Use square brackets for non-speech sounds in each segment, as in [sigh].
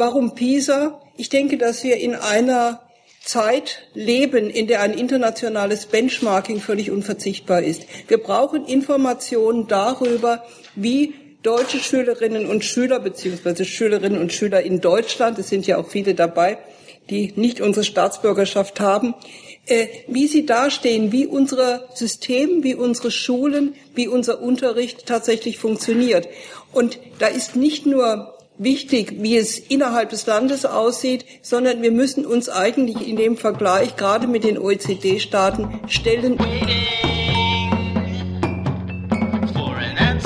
Warum PISA? Ich denke, dass wir in einer Zeit leben, in der ein internationales Benchmarking völlig unverzichtbar ist. Wir brauchen Informationen darüber, wie deutsche Schülerinnen und Schüler beziehungsweise Schülerinnen und Schüler in Deutschland, es sind ja auch viele dabei, die nicht unsere Staatsbürgerschaft haben, äh, wie sie dastehen, wie unser System, wie unsere Schulen, wie unser Unterricht tatsächlich funktioniert. Und da ist nicht nur wichtig, wie es innerhalb des Landes aussieht, sondern wir müssen uns eigentlich in dem Vergleich gerade mit den OECD-Staaten stellen.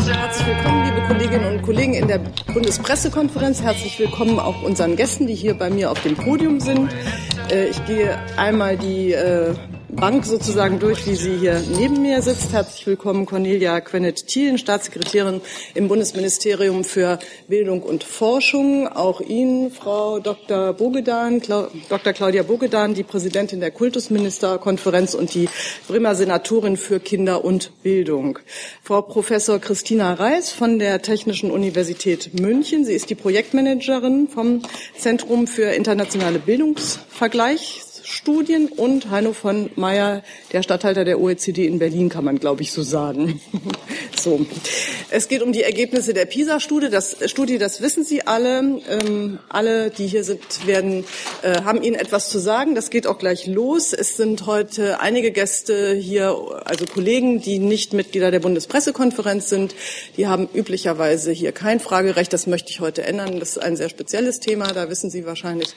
Herzlich willkommen, liebe Kolleginnen und Kollegen in der Bundespressekonferenz. Herzlich willkommen auch unseren Gästen, die hier bei mir auf dem Podium sind. Äh, ich gehe einmal die äh, Bank sozusagen durch, wie sie hier neben mir sitzt. Herzlich willkommen Cornelia Quennett-Thielen, Staatssekretärin im Bundesministerium für Bildung und Forschung. Auch Ihnen, Frau Dr. Bogedan, Dr. Claudia Bogedan, die Präsidentin der Kultusministerkonferenz und die Bremer Senatorin für Kinder und Bildung. Frau Professor Christina Reis von der Technischen Universität München. Sie ist die Projektmanagerin vom Zentrum für internationale Bildungsvergleich Studien und Heino von Meyer, der Stadthalter der OECD in Berlin, kann man, glaube ich, so sagen. [laughs] so. Es geht um die Ergebnisse der PISA-Studie. Das, Studie, das wissen Sie alle. Ähm, alle, die hier sind, werden, äh, haben Ihnen etwas zu sagen. Das geht auch gleich los. Es sind heute einige Gäste hier, also Kollegen, die nicht Mitglieder der Bundespressekonferenz sind. Die haben üblicherweise hier kein Fragerecht. Das möchte ich heute ändern. Das ist ein sehr spezielles Thema. Da wissen Sie wahrscheinlich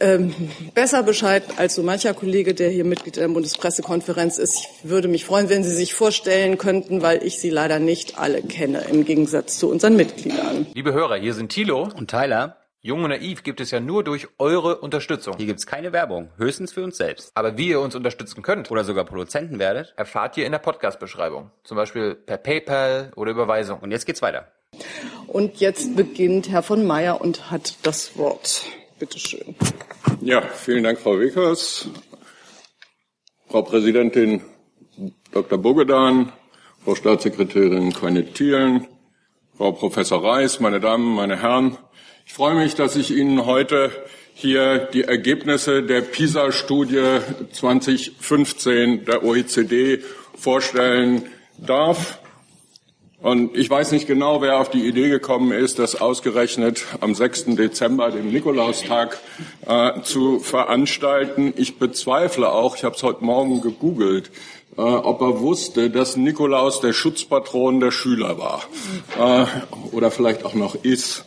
ähm, besser Bescheid als so mancher Kollege, der hier Mitglied der Bundespressekonferenz ist. Ich würde mich freuen, wenn Sie sich vorstellen könnten, weil ich Sie leider nicht alle kenne, im Gegensatz zu unseren Mitgliedern. Liebe Hörer, hier sind Thilo und Tyler. Jung und naiv gibt es ja nur durch eure Unterstützung. Hier gibt es keine Werbung, höchstens für uns selbst. Aber wie ihr uns unterstützen könnt oder sogar Produzenten werdet, erfahrt ihr in der Podcast-Beschreibung. Zum Beispiel per PayPal oder Überweisung. Und jetzt geht's weiter. Und jetzt beginnt Herr von Meyer und hat das Wort. Bitte schön. Ja, vielen Dank, Frau Wickers. Frau Präsidentin Dr. Bogedan, Frau Staatssekretärin Quine-Thielen, Frau Professor Reis, meine Damen, meine Herren. Ich freue mich, dass ich Ihnen heute hier die Ergebnisse der PISA-Studie 2015 der OECD vorstellen darf. Und ich weiß nicht genau, wer auf die Idee gekommen ist, das ausgerechnet am 6. Dezember, dem Nikolaustag, äh, zu veranstalten. Ich bezweifle auch, ich habe es heute Morgen gegoogelt, äh, ob er wusste, dass Nikolaus der Schutzpatron der Schüler war äh, oder vielleicht auch noch ist.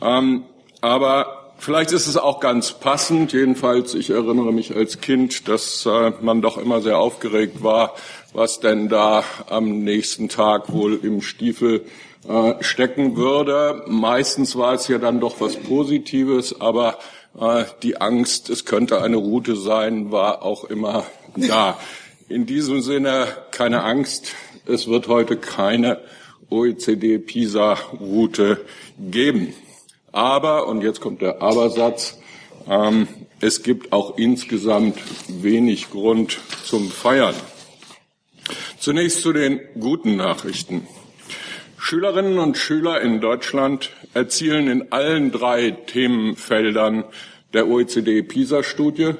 Ähm, aber Vielleicht ist es auch ganz passend. Jedenfalls, ich erinnere mich als Kind, dass äh, man doch immer sehr aufgeregt war, was denn da am nächsten Tag wohl im Stiefel äh, stecken würde. Meistens war es ja dann doch was Positives, aber äh, die Angst, es könnte eine Route sein, war auch immer da. In diesem Sinne keine Angst, es wird heute keine OECD-PISA-Route geben. Aber, und jetzt kommt der Abersatz, ähm, es gibt auch insgesamt wenig Grund zum Feiern. Zunächst zu den guten Nachrichten. Schülerinnen und Schüler in Deutschland erzielen in allen drei Themenfeldern der OECD-PISA-Studie,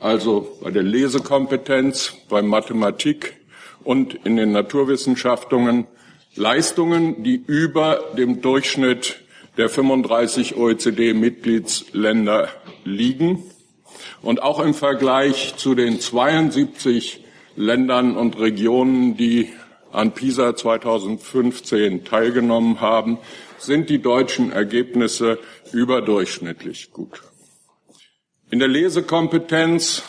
also bei der Lesekompetenz, bei Mathematik und in den Naturwissenschaften, Leistungen, die über dem Durchschnitt der 35 OECD-Mitgliedsländer liegen. Und auch im Vergleich zu den 72 Ländern und Regionen, die an PISA 2015 teilgenommen haben, sind die deutschen Ergebnisse überdurchschnittlich gut. In der Lesekompetenz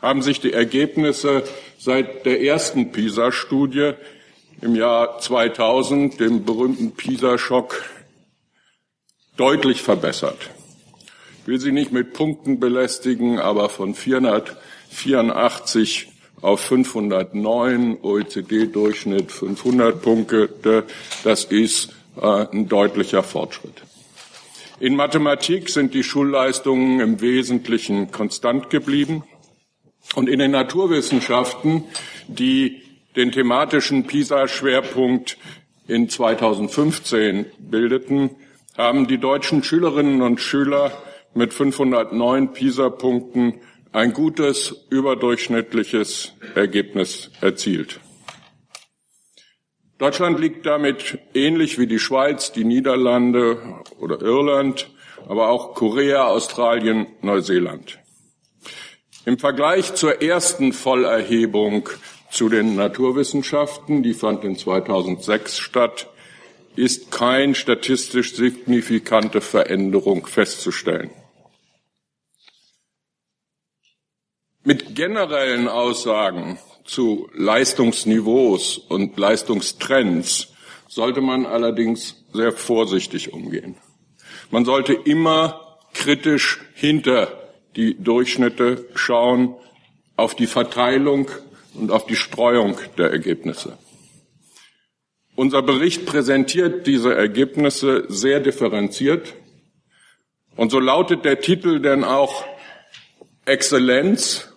haben sich die Ergebnisse seit der ersten PISA-Studie im Jahr 2000, dem berühmten PISA-Schock, deutlich verbessert. Ich will Sie nicht mit Punkten belästigen, aber von 484 auf 509, OECD-Durchschnitt 500 Punkte, das ist äh, ein deutlicher Fortschritt. In Mathematik sind die Schulleistungen im Wesentlichen konstant geblieben. Und in den Naturwissenschaften, die den thematischen PISA-Schwerpunkt in 2015 bildeten, haben die deutschen Schülerinnen und Schüler mit 509 PISA-Punkten ein gutes, überdurchschnittliches Ergebnis erzielt. Deutschland liegt damit ähnlich wie die Schweiz, die Niederlande oder Irland, aber auch Korea, Australien, Neuseeland. Im Vergleich zur ersten Vollerhebung zu den Naturwissenschaften, die fand in 2006 statt, ist kein statistisch signifikante Veränderung festzustellen. Mit generellen Aussagen zu Leistungsniveaus und Leistungstrends sollte man allerdings sehr vorsichtig umgehen. Man sollte immer kritisch hinter die Durchschnitte schauen, auf die Verteilung und auf die Streuung der Ergebnisse. Unser Bericht präsentiert diese Ergebnisse sehr differenziert. Und so lautet der Titel denn auch Exzellenz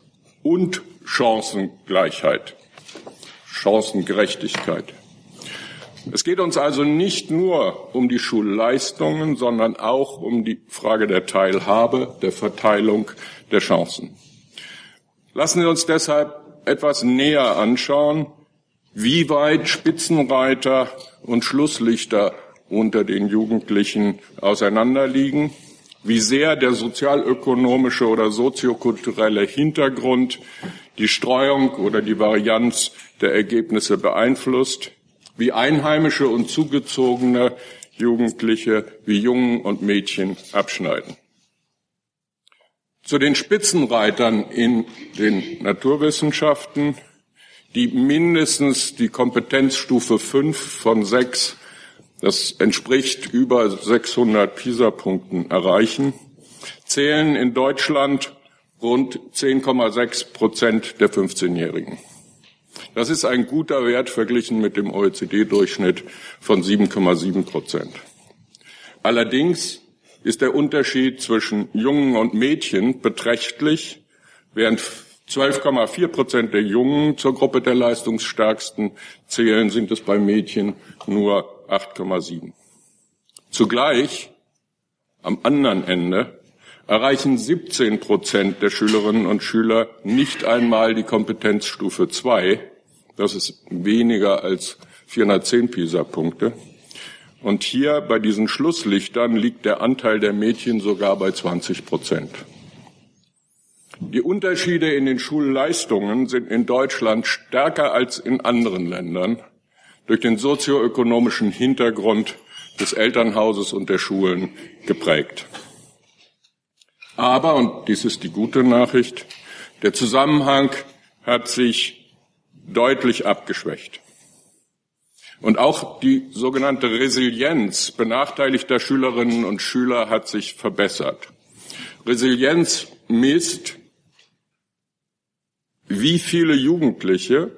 und Chancengleichheit, Chancengerechtigkeit. Es geht uns also nicht nur um die Schulleistungen, sondern auch um die Frage der Teilhabe, der Verteilung der Chancen. Lassen Sie uns deshalb etwas näher anschauen, wie weit Spitzenreiter und Schlusslichter unter den Jugendlichen auseinanderliegen, wie sehr der sozialökonomische oder soziokulturelle Hintergrund die Streuung oder die Varianz der Ergebnisse beeinflusst, wie Einheimische und zugezogene Jugendliche, wie Jungen und Mädchen abschneiden. Zu den Spitzenreitern in den Naturwissenschaften, die mindestens die Kompetenzstufe 5 von 6, das entspricht über 600 PISA-Punkten, erreichen, zählen in Deutschland rund 10,6 Prozent der 15-Jährigen. Das ist ein guter Wert verglichen mit dem OECD-Durchschnitt von 7,7 Prozent. Allerdings ist der Unterschied zwischen Jungen und Mädchen beträchtlich, während 12,4 Prozent der Jungen zur Gruppe der leistungsstärksten zählen, sind es bei Mädchen nur 8,7. Zugleich am anderen Ende erreichen 17 Prozent der Schülerinnen und Schüler nicht einmal die Kompetenzstufe 2. Das ist weniger als 410 PISA-Punkte. Und hier bei diesen Schlusslichtern liegt der Anteil der Mädchen sogar bei 20 Prozent. Die Unterschiede in den Schulleistungen sind in Deutschland stärker als in anderen Ländern durch den sozioökonomischen Hintergrund des Elternhauses und der Schulen geprägt. Aber, und dies ist die gute Nachricht, der Zusammenhang hat sich deutlich abgeschwächt. Und auch die sogenannte Resilienz benachteiligter Schülerinnen und Schüler hat sich verbessert. Resilienz misst, wie viele Jugendliche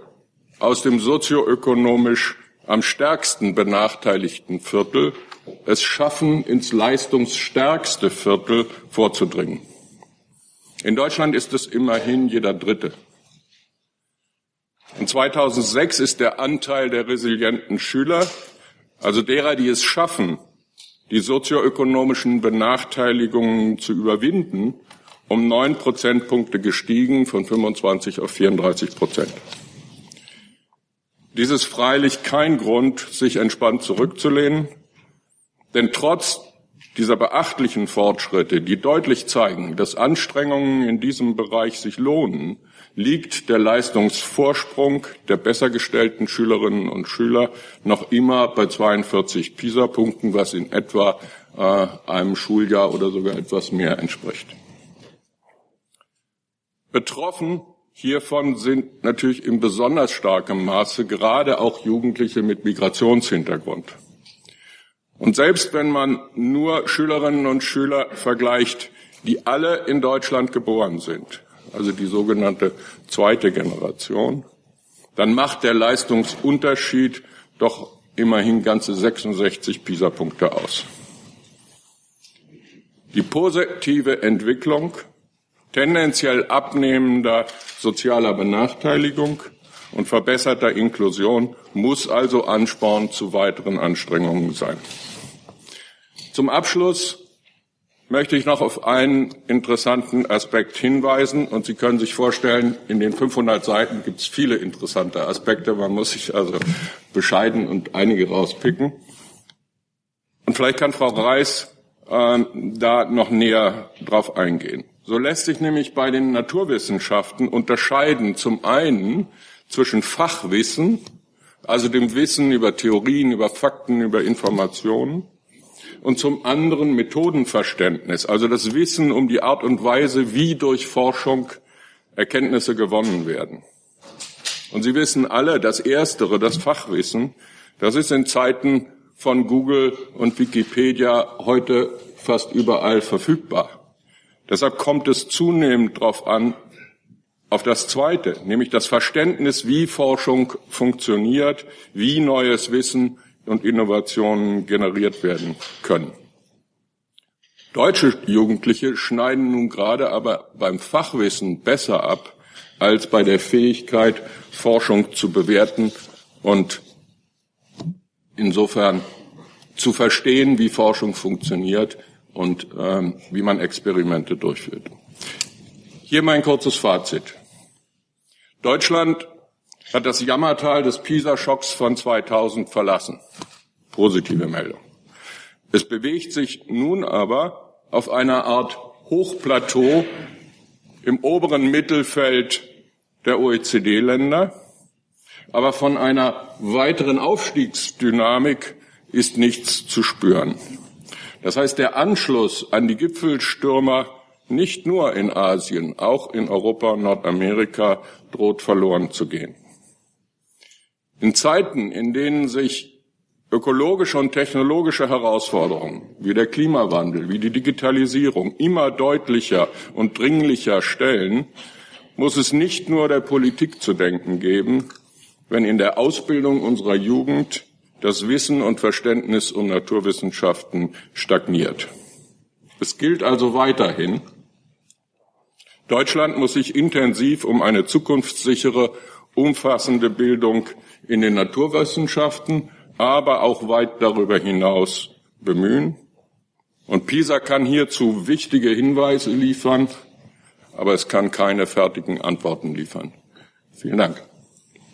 aus dem sozioökonomisch am stärksten benachteiligten Viertel es schaffen, ins leistungsstärkste Viertel vorzudringen. In Deutschland ist es immerhin jeder Dritte. In 2006 ist der Anteil der resilienten Schüler, also derer, die es schaffen, die sozioökonomischen Benachteiligungen zu überwinden, um neun Prozentpunkte gestiegen von 25 auf 34 Prozent. Dies ist freilich kein Grund, sich entspannt zurückzulehnen. Denn trotz dieser beachtlichen Fortschritte, die deutlich zeigen, dass Anstrengungen in diesem Bereich sich lohnen, liegt der Leistungsvorsprung der besser gestellten Schülerinnen und Schüler noch immer bei 42 PISA-Punkten, was in etwa äh, einem Schuljahr oder sogar etwas mehr entspricht. Betroffen hiervon sind natürlich in besonders starkem Maße gerade auch Jugendliche mit Migrationshintergrund. Und selbst wenn man nur Schülerinnen und Schüler vergleicht, die alle in Deutschland geboren sind, also die sogenannte zweite Generation, dann macht der Leistungsunterschied doch immerhin ganze 66 PISA-Punkte aus. Die positive Entwicklung tendenziell abnehmender sozialer Benachteiligung und verbesserter Inklusion muss also Ansporn zu weiteren Anstrengungen sein. Zum Abschluss möchte ich noch auf einen interessanten Aspekt hinweisen. Und Sie können sich vorstellen, in den 500 Seiten gibt es viele interessante Aspekte. Man muss sich also bescheiden und einige rauspicken. Und vielleicht kann Frau Reis äh, da noch näher drauf eingehen. So lässt sich nämlich bei den Naturwissenschaften unterscheiden zum einen zwischen Fachwissen, also dem Wissen über Theorien, über Fakten, über Informationen, und zum anderen Methodenverständnis, also das Wissen um die Art und Weise, wie durch Forschung Erkenntnisse gewonnen werden. Und Sie wissen alle, das Erstere, das Fachwissen, das ist in Zeiten von Google und Wikipedia heute fast überall verfügbar. Deshalb kommt es zunehmend darauf an, auf das Zweite, nämlich das Verständnis, wie Forschung funktioniert, wie neues Wissen und Innovationen generiert werden können. Deutsche Jugendliche schneiden nun gerade aber beim Fachwissen besser ab als bei der Fähigkeit, Forschung zu bewerten und insofern zu verstehen, wie Forschung funktioniert und ähm, wie man Experimente durchführt. Hier mein kurzes Fazit. Deutschland hat das Jammertal des PISA-Schocks von 2000 verlassen. Positive Meldung. Es bewegt sich nun aber auf einer Art Hochplateau im oberen Mittelfeld der OECD-Länder, aber von einer weiteren Aufstiegsdynamik ist nichts zu spüren. Das heißt, der Anschluss an die Gipfelstürmer nicht nur in Asien, auch in Europa und Nordamerika droht verloren zu gehen. In Zeiten, in denen sich ökologische und technologische Herausforderungen wie der Klimawandel, wie die Digitalisierung immer deutlicher und dringlicher stellen, muss es nicht nur der Politik zu denken geben, wenn in der Ausbildung unserer Jugend das Wissen und Verständnis um Naturwissenschaften stagniert. Es gilt also weiterhin, Deutschland muss sich intensiv um eine zukunftssichere, umfassende Bildung in den Naturwissenschaften, aber auch weit darüber hinaus bemühen. Und PISA kann hierzu wichtige Hinweise liefern, aber es kann keine fertigen Antworten liefern. Vielen Dank.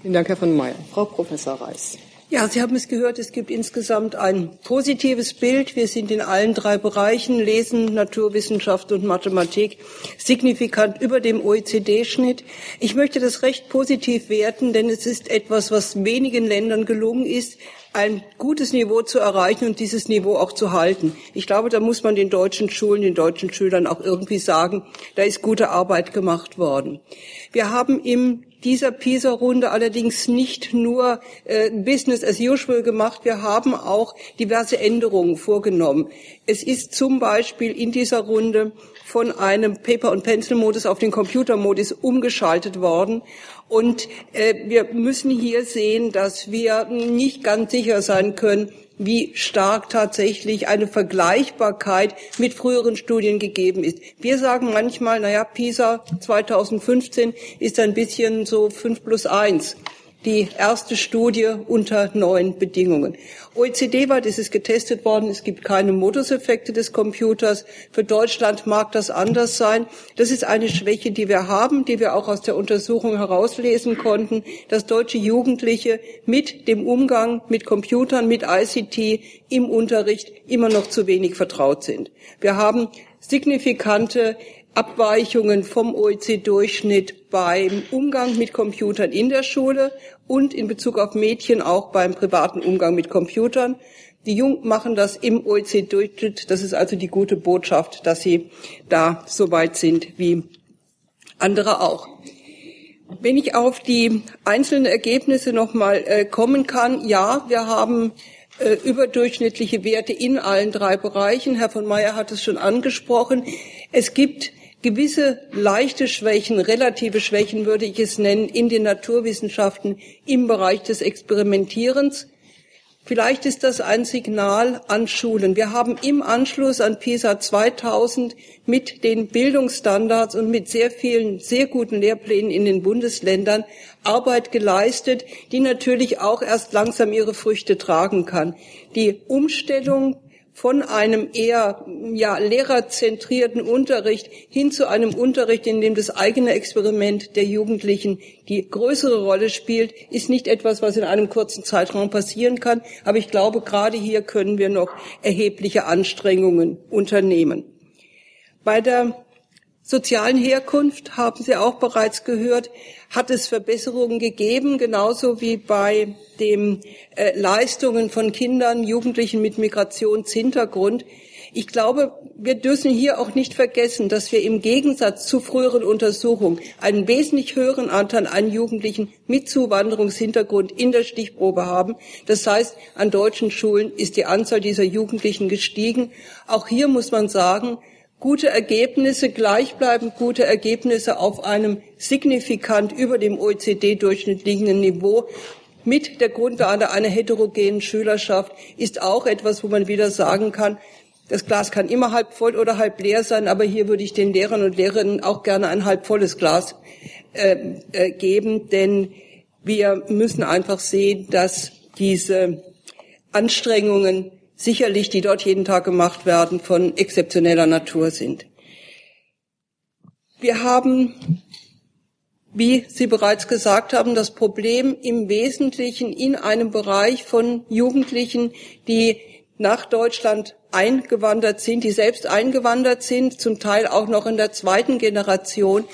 Vielen Dank, Herr von Mayer. Frau Professor Reis. Ja, Sie haben es gehört, es gibt insgesamt ein positives Bild. Wir sind in allen drei Bereichen, Lesen, Naturwissenschaft und Mathematik, signifikant über dem OECD-Schnitt. Ich möchte das recht positiv werten, denn es ist etwas, was wenigen Ländern gelungen ist, ein gutes Niveau zu erreichen und dieses Niveau auch zu halten. Ich glaube, da muss man den deutschen Schulen, den deutschen Schülern auch irgendwie sagen, da ist gute Arbeit gemacht worden. Wir haben im dieser PISA-Runde allerdings nicht nur äh, Business as usual gemacht, wir haben auch diverse Änderungen vorgenommen. Es ist zum Beispiel in dieser Runde von einem Paper- und Pencil-Modus auf den Computer-Modus umgeschaltet worden. Und äh, wir müssen hier sehen, dass wir nicht ganz sicher sein können, wie stark tatsächlich eine Vergleichbarkeit mit früheren Studien gegeben ist. Wir sagen manchmal, naja, PISA 2015 ist ein bisschen so fünf plus eins die erste Studie unter neuen Bedingungen. OECD-weit ist es getestet worden. Es gibt keine Moduseffekte des Computers. Für Deutschland mag das anders sein. Das ist eine Schwäche, die wir haben, die wir auch aus der Untersuchung herauslesen konnten, dass deutsche Jugendliche mit dem Umgang mit Computern, mit ICT im Unterricht immer noch zu wenig vertraut sind. Wir haben signifikante Abweichungen vom OECD-Durchschnitt beim Umgang mit Computern in der Schule und in Bezug auf Mädchen auch beim privaten Umgang mit Computern. Die Jungen machen das im OECD-Durchschnitt. Das ist also die gute Botschaft, dass sie da so weit sind wie andere auch. Wenn ich auf die einzelnen Ergebnisse nochmal äh, kommen kann, ja, wir haben äh, überdurchschnittliche Werte in allen drei Bereichen. Herr von Meyer hat es schon angesprochen. Es gibt gewisse leichte Schwächen, relative Schwächen würde ich es nennen, in den Naturwissenschaften im Bereich des Experimentierens. Vielleicht ist das ein Signal an Schulen. Wir haben im Anschluss an PISA 2000 mit den Bildungsstandards und mit sehr vielen, sehr guten Lehrplänen in den Bundesländern Arbeit geleistet, die natürlich auch erst langsam ihre Früchte tragen kann. Die Umstellung von einem eher ja, lehrerzentrierten Unterricht hin zu einem Unterricht, in dem das eigene Experiment der Jugendlichen die größere Rolle spielt, ist nicht etwas, was in einem kurzen Zeitraum passieren kann. Aber ich glaube, gerade hier können wir noch erhebliche Anstrengungen unternehmen. Bei der sozialen Herkunft haben Sie auch bereits gehört, hat es Verbesserungen gegeben, genauso wie bei den äh, Leistungen von Kindern, Jugendlichen mit Migrationshintergrund. Ich glaube, wir dürfen hier auch nicht vergessen, dass wir im Gegensatz zu früheren Untersuchungen einen wesentlich höheren Anteil an Jugendlichen mit Zuwanderungshintergrund in der Stichprobe haben. Das heißt, an deutschen Schulen ist die Anzahl dieser Jugendlichen gestiegen. Auch hier muss man sagen, gute Ergebnisse, gleichbleibend gute Ergebnisse auf einem signifikant über dem OECD-Durchschnitt liegenden Niveau. Mit der Grundlage einer heterogenen Schülerschaft ist auch etwas, wo man wieder sagen kann, das Glas kann immer halb voll oder halb leer sein, aber hier würde ich den Lehrern und Lehrerinnen auch gerne ein halb volles Glas äh, äh, geben, denn wir müssen einfach sehen, dass diese Anstrengungen sicherlich, die dort jeden Tag gemacht werden, von exzeptioneller Natur sind. Wir haben, wie Sie bereits gesagt haben, das Problem im Wesentlichen in einem Bereich von Jugendlichen, die nach Deutschland eingewandert sind, die selbst eingewandert sind, zum Teil auch noch in der zweiten Generation,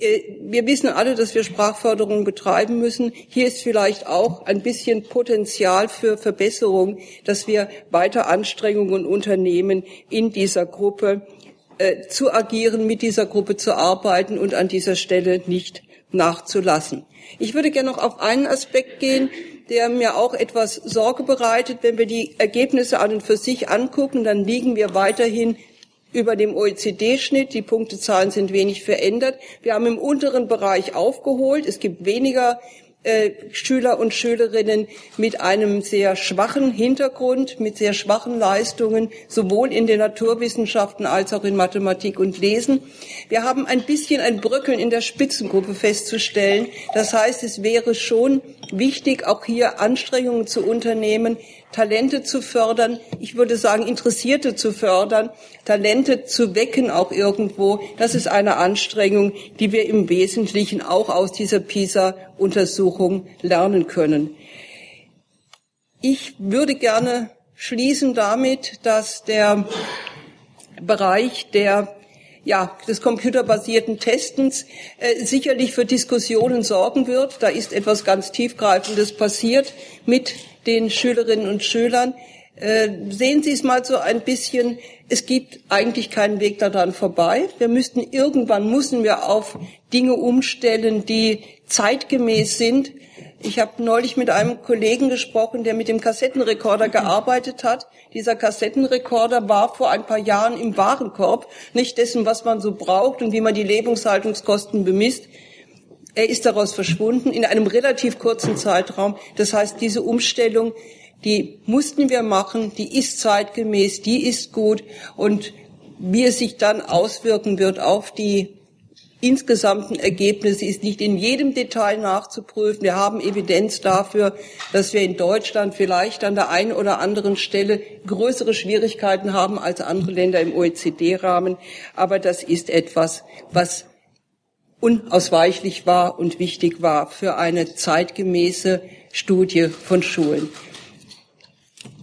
wir wissen alle, dass wir Sprachförderung betreiben müssen. Hier ist vielleicht auch ein bisschen Potenzial für Verbesserung, dass wir weiter Anstrengungen unternehmen, in dieser Gruppe äh, zu agieren, mit dieser Gruppe zu arbeiten und an dieser Stelle nicht nachzulassen. Ich würde gerne noch auf einen Aspekt gehen, der mir auch etwas Sorge bereitet. Wenn wir die Ergebnisse an und für sich angucken, dann liegen wir weiterhin über dem OECD-Schnitt. Die Punktezahlen sind wenig verändert. Wir haben im unteren Bereich aufgeholt. Es gibt weniger äh, Schüler und Schülerinnen mit einem sehr schwachen Hintergrund, mit sehr schwachen Leistungen, sowohl in den Naturwissenschaften als auch in Mathematik und Lesen. Wir haben ein bisschen ein Bröckeln in der Spitzengruppe festzustellen. Das heißt, es wäre schon wichtig, auch hier Anstrengungen zu unternehmen, Talente zu fördern, ich würde sagen, Interessierte zu fördern, Talente zu wecken auch irgendwo. Das ist eine Anstrengung, die wir im Wesentlichen auch aus dieser PISA-Untersuchung lernen können. Ich würde gerne schließen damit, dass der Bereich der ja, des computerbasierten Testens äh, sicherlich für Diskussionen sorgen wird. Da ist etwas ganz Tiefgreifendes passiert mit den Schülerinnen und Schülern. Äh, sehen Sie es mal so ein bisschen, es gibt eigentlich keinen Weg daran vorbei. Wir müssten irgendwann, müssen wir auf Dinge umstellen, die zeitgemäß sind. Ich habe neulich mit einem Kollegen gesprochen, der mit dem Kassettenrekorder gearbeitet hat. Dieser Kassettenrekorder war vor ein paar Jahren im Warenkorb, nicht dessen, was man so braucht und wie man die Lebenshaltungskosten bemisst. Er ist daraus verschwunden in einem relativ kurzen Zeitraum. Das heißt, diese Umstellung, die mussten wir machen, die ist zeitgemäß, die ist gut und wie es sich dann auswirken wird auf die insgesamten Ergebnisse ist nicht in jedem Detail nachzuprüfen. Wir haben Evidenz dafür, dass wir in Deutschland vielleicht an der einen oder anderen Stelle größere Schwierigkeiten haben als andere Länder im OECD-Rahmen. Aber das ist etwas, was unausweichlich war und wichtig war für eine zeitgemäße Studie von Schulen.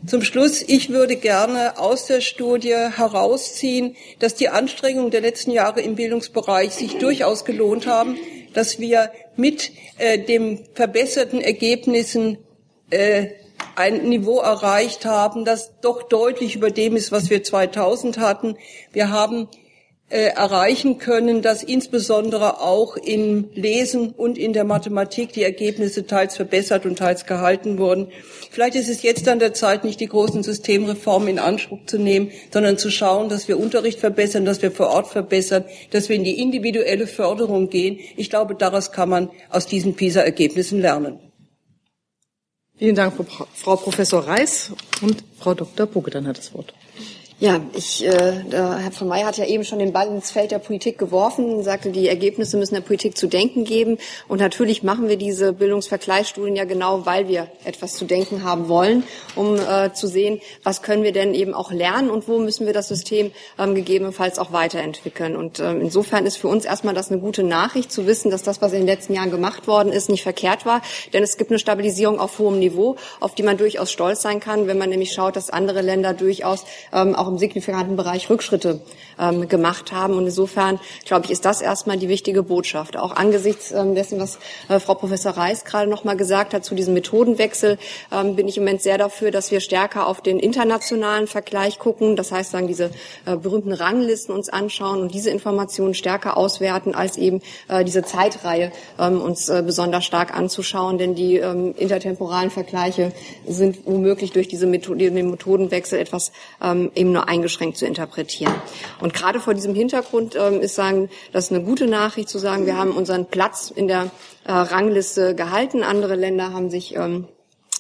Zum Schluss, ich würde gerne aus der Studie herausziehen, dass die Anstrengungen der letzten Jahre im Bildungsbereich sich durchaus gelohnt haben, dass wir mit äh, den verbesserten Ergebnissen äh, ein Niveau erreicht haben, das doch deutlich über dem ist, was wir 2000 hatten. Wir haben erreichen können, dass insbesondere auch im Lesen und in der Mathematik die Ergebnisse teils verbessert und teils gehalten wurden. Vielleicht ist es jetzt an der Zeit, nicht die großen Systemreformen in Anspruch zu nehmen, sondern zu schauen, dass wir Unterricht verbessern, dass wir vor Ort verbessern, dass wir in die individuelle Förderung gehen. Ich glaube, daraus kann man aus diesen PISA-Ergebnissen lernen. Vielen Dank, Frau Professor Reis und Frau Dr. Buge, dann hat das Wort. Ja, ich, äh, Herr von May hat ja eben schon den Ball ins Feld der Politik geworfen, sagte, die Ergebnisse müssen der Politik zu denken geben. Und natürlich machen wir diese Bildungsvergleichsstudien ja genau, weil wir etwas zu denken haben wollen, um äh, zu sehen, was können wir denn eben auch lernen und wo müssen wir das System ähm, gegebenenfalls auch weiterentwickeln. Und ähm, insofern ist für uns erstmal das eine gute Nachricht zu wissen, dass das, was in den letzten Jahren gemacht worden ist, nicht verkehrt war. Denn es gibt eine Stabilisierung auf hohem Niveau, auf die man durchaus stolz sein kann, wenn man nämlich schaut, dass andere Länder durchaus ähm, auch auch im signifikanten Bereich Rückschritte ähm, gemacht haben. Und insofern, glaube ich, ist das erstmal die wichtige Botschaft. Auch angesichts ähm, dessen, was äh, Frau Professor Reis gerade noch mal gesagt hat zu diesem Methodenwechsel, ähm, bin ich im Moment sehr dafür, dass wir stärker auf den internationalen Vergleich gucken. Das heißt, sagen diese äh, berühmten Ranglisten uns anschauen und diese Informationen stärker auswerten, als eben äh, diese Zeitreihe ähm, uns äh, besonders stark anzuschauen. Denn die ähm, intertemporalen Vergleiche sind womöglich durch diese Methode, den Methodenwechsel etwas ähm, eben nur eingeschränkt zu interpretieren. Und gerade vor diesem Hintergrund ähm, ist sagen, das ist eine gute Nachricht zu sagen, wir haben unseren Platz in der äh, Rangliste gehalten. Andere Länder haben sich ähm,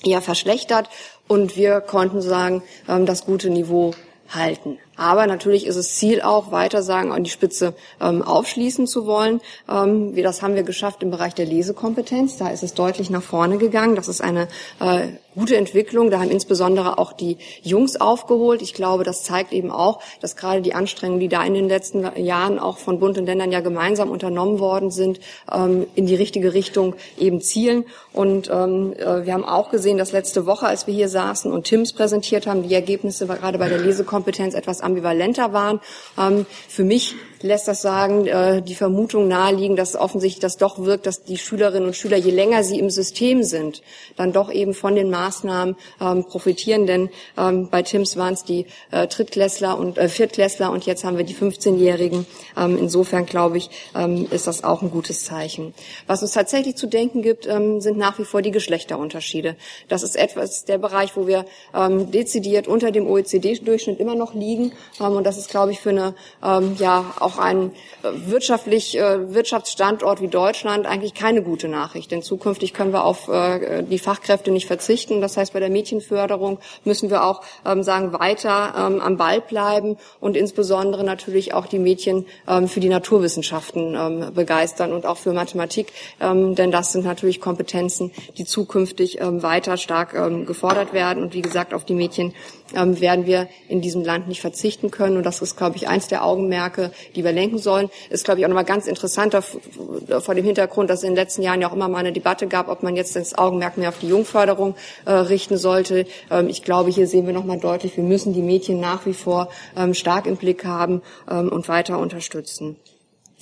ja verschlechtert und wir konnten sagen, ähm, das gute Niveau halten. Aber natürlich ist es Ziel auch, weiter sagen, an die Spitze ähm, aufschließen zu wollen. Ähm, wie das haben wir geschafft im Bereich der Lesekompetenz. Da ist es deutlich nach vorne gegangen. Das ist eine äh, gute Entwicklung. Da haben insbesondere auch die Jungs aufgeholt. Ich glaube, das zeigt eben auch, dass gerade die Anstrengungen, die da in den letzten Jahren auch von Bund und Ländern ja gemeinsam unternommen worden sind, ähm, in die richtige Richtung eben zielen. Und ähm, äh, wir haben auch gesehen, dass letzte Woche, als wir hier saßen und Tims präsentiert haben, die Ergebnisse gerade bei der Lesekompetenz etwas ambivalenter waren. Ähm, für mich lässt das sagen, äh, die Vermutung naheliegen, dass offensichtlich das doch wirkt, dass die Schülerinnen und Schüler, je länger sie im System sind, dann doch eben von den Maßnahmen ähm, profitieren. Denn ähm, bei Tims waren es die äh, Drittklässler und äh, Viertklässler und jetzt haben wir die 15-Jährigen. Ähm, insofern glaube ich, ähm, ist das auch ein gutes Zeichen. Was uns tatsächlich zu denken gibt, ähm, sind nach wie vor die Geschlechterunterschiede. Das ist etwas der Bereich, wo wir ähm, dezidiert unter dem OECD-Durchschnitt immer noch liegen. Ähm, und das ist, glaube ich, für eine ähm, ja auch ein äh, wirtschaftlich äh, Wirtschaftsstandort wie Deutschland eigentlich keine gute Nachricht. Denn zukünftig können wir auf äh, die Fachkräfte nicht verzichten. Das heißt, bei der Mädchenförderung müssen wir auch ähm, sagen weiter ähm, am Ball bleiben und insbesondere natürlich auch die Mädchen ähm, für die Naturwissenschaften begeistern und auch für Mathematik, denn das sind natürlich Kompetenzen, die zukünftig weiter stark gefordert werden. Und wie gesagt, auf die Mädchen ähm, werden wir in diesem Land nicht verzichten können. Und das ist, glaube ich, eins der Augenmerke, die wir lenken sollen. Ist, glaube ich, auch nochmal ganz interessant vor dem Hintergrund, dass es in den letzten Jahren ja auch immer mal eine Debatte gab, ob man jetzt das Augenmerk mehr auf die Jungförderung äh, richten sollte. Ähm, ich glaube, hier sehen wir nochmal deutlich, wir müssen die Mädchen nach wie vor ähm, stark im Blick haben ähm, und weiter unterstützen.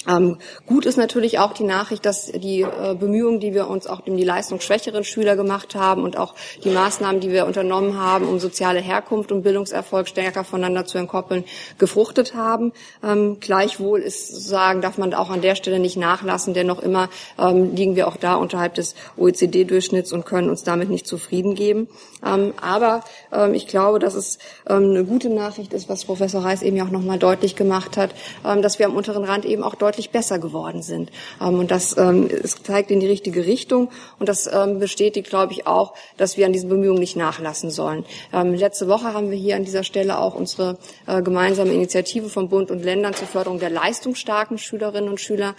Ähm, gut ist natürlich auch die Nachricht, dass die äh, Bemühungen, die wir uns auch um die leistungsschwächeren Schüler gemacht haben und auch die Maßnahmen, die wir unternommen haben, um soziale Herkunft und Bildungserfolg stärker voneinander zu entkoppeln, gefruchtet haben. Ähm, gleichwohl ist sagen, darf man auch an der Stelle nicht nachlassen, denn noch immer ähm, liegen wir auch da unterhalb des OECD-Durchschnitts und können uns damit nicht zufrieden geben. Ähm, aber ähm, ich glaube, dass es ähm, eine gute Nachricht ist, was Professor Reis eben ja auch nochmal deutlich gemacht hat, dass wir am unteren Rand eben auch deutlich besser geworden sind. und das es zeigt in die richtige Richtung und das bestätigt, glaube ich, auch, dass wir an diesen Bemühungen nicht nachlassen sollen. letzte Woche haben wir hier an dieser Stelle auch unsere äh, gemeinsame Initiative von Bund und Ländern zur Förderung der leistungsstarken Schülerinnen und Schüler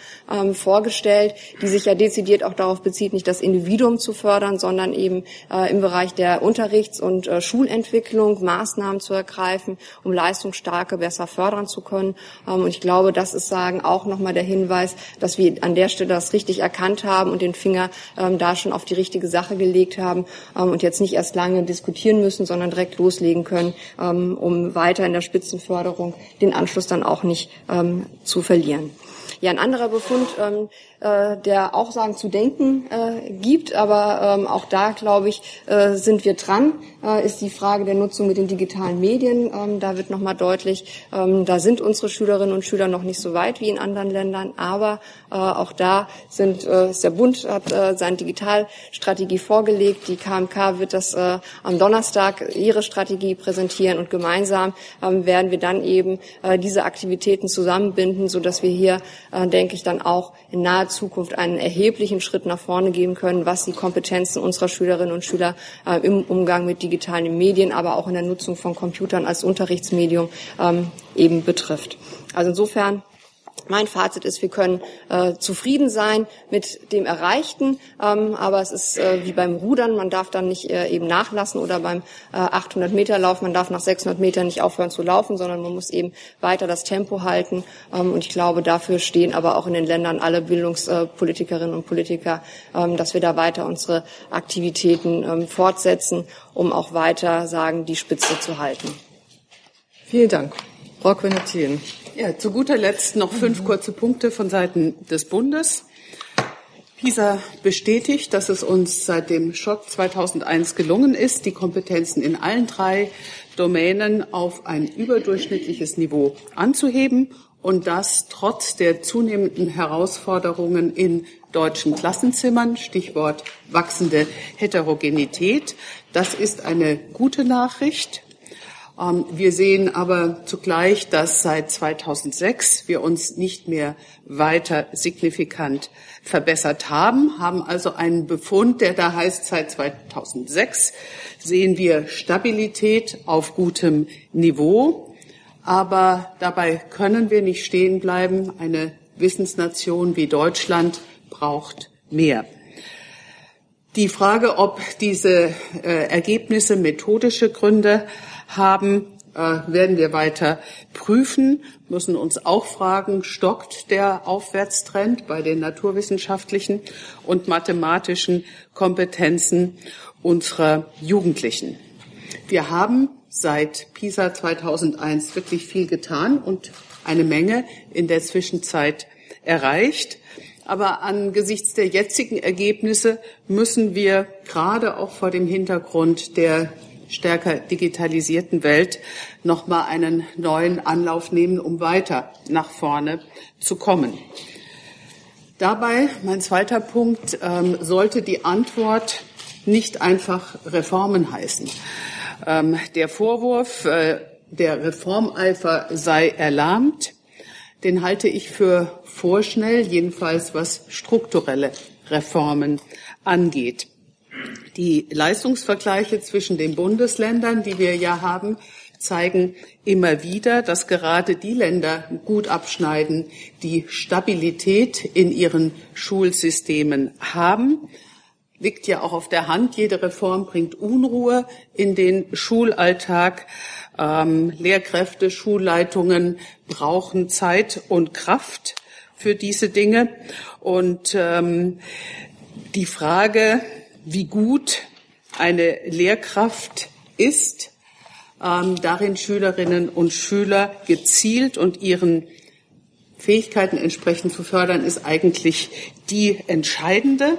vorgestellt, die sich ja dezidiert auch darauf bezieht, nicht das Individuum zu fördern, sondern eben äh, im Bereich der Unterrichts- und äh, Schulentwicklung Maßnahmen zu ergreifen, um Leistungsstarke besser fördern zu können. Ähm, und ich glaube, das ist sagen auch nochmal der Hinweis, dass wir an der Stelle das richtig erkannt haben und den Finger ähm, da schon auf die richtige Sache gelegt haben ähm, und jetzt nicht erst lange diskutieren müssen, sondern direkt loslegen können, ähm, um weiter in der Spitzenförderung den Anschluss dann auch nicht ähm, zu verlieren. Ja, ein anderer Befund, ähm, äh, der auch sagen zu denken äh, gibt, aber ähm, auch da, glaube ich, äh, sind wir dran, äh, ist die Frage der Nutzung mit den digitalen Medien. Ähm, da wird nochmal deutlich, ähm, da sind unsere Schülerinnen und Schüler noch nicht so weit wie in anderen Ländern, aber äh, auch da sind, äh, ist der Bund hat äh, seine Digitalstrategie vorgelegt. Die KMK wird das äh, am Donnerstag ihre Strategie präsentieren und gemeinsam ähm, werden wir dann eben äh, diese Aktivitäten zusammenbinden, so dass wir hier äh, denke ich, dann auch in naher Zukunft einen erheblichen Schritt nach vorne geben können, was die Kompetenzen unserer Schülerinnen und Schüler äh, im Umgang mit digitalen Medien, aber auch in der Nutzung von Computern als Unterrichtsmedium ähm, eben betrifft. Also insofern mein Fazit ist, wir können äh, zufrieden sein mit dem Erreichten, ähm, aber es ist äh, wie beim Rudern, man darf dann nicht äh, eben nachlassen oder beim äh, 800 Meter Lauf, man darf nach 600 Metern nicht aufhören zu laufen, sondern man muss eben weiter das Tempo halten. Ähm, und ich glaube, dafür stehen aber auch in den Ländern alle Bildungspolitikerinnen und Politiker, ähm, dass wir da weiter unsere Aktivitäten ähm, fortsetzen, um auch weiter sagen, die Spitze zu halten. Vielen Dank. Frau Quinetien. Ja, zu guter Letzt noch fünf kurze Punkte von Seiten des Bundes. PISA bestätigt, dass es uns seit dem Schock 2001 gelungen ist, die Kompetenzen in allen drei Domänen auf ein überdurchschnittliches Niveau anzuheben und das trotz der zunehmenden Herausforderungen in deutschen Klassenzimmern, Stichwort wachsende Heterogenität. Das ist eine gute Nachricht. Ähm, wir sehen aber zugleich, dass seit 2006 wir uns nicht mehr weiter signifikant verbessert haben, haben also einen Befund, der da heißt, seit 2006 sehen wir Stabilität auf gutem Niveau. Aber dabei können wir nicht stehen bleiben. Eine Wissensnation wie Deutschland braucht mehr. Die Frage, ob diese äh, Ergebnisse methodische Gründe haben, äh, werden wir weiter prüfen, müssen uns auch fragen, stockt der Aufwärtstrend bei den naturwissenschaftlichen und mathematischen Kompetenzen unserer Jugendlichen. Wir haben seit PISA 2001 wirklich viel getan und eine Menge in der Zwischenzeit erreicht. Aber angesichts der jetzigen Ergebnisse müssen wir gerade auch vor dem Hintergrund der stärker digitalisierten Welt noch mal einen neuen Anlauf nehmen, um weiter nach vorne zu kommen. Dabei, mein zweiter Punkt, ähm, sollte die Antwort nicht einfach Reformen heißen. Ähm, der Vorwurf, äh, der Reformeifer sei erlahmt, den halte ich für vorschnell, jedenfalls was strukturelle Reformen angeht. Die Leistungsvergleiche zwischen den Bundesländern, die wir ja haben, zeigen immer wieder, dass gerade die Länder gut abschneiden, die Stabilität in ihren Schulsystemen haben. Liegt ja auch auf der Hand, jede Reform bringt Unruhe in den Schulalltag. Ähm, Lehrkräfte, Schulleitungen brauchen Zeit und Kraft für diese Dinge. Und ähm, die Frage, wie gut eine Lehrkraft ist, ähm, darin Schülerinnen und Schüler gezielt und ihren Fähigkeiten entsprechend zu fördern, ist eigentlich die entscheidende.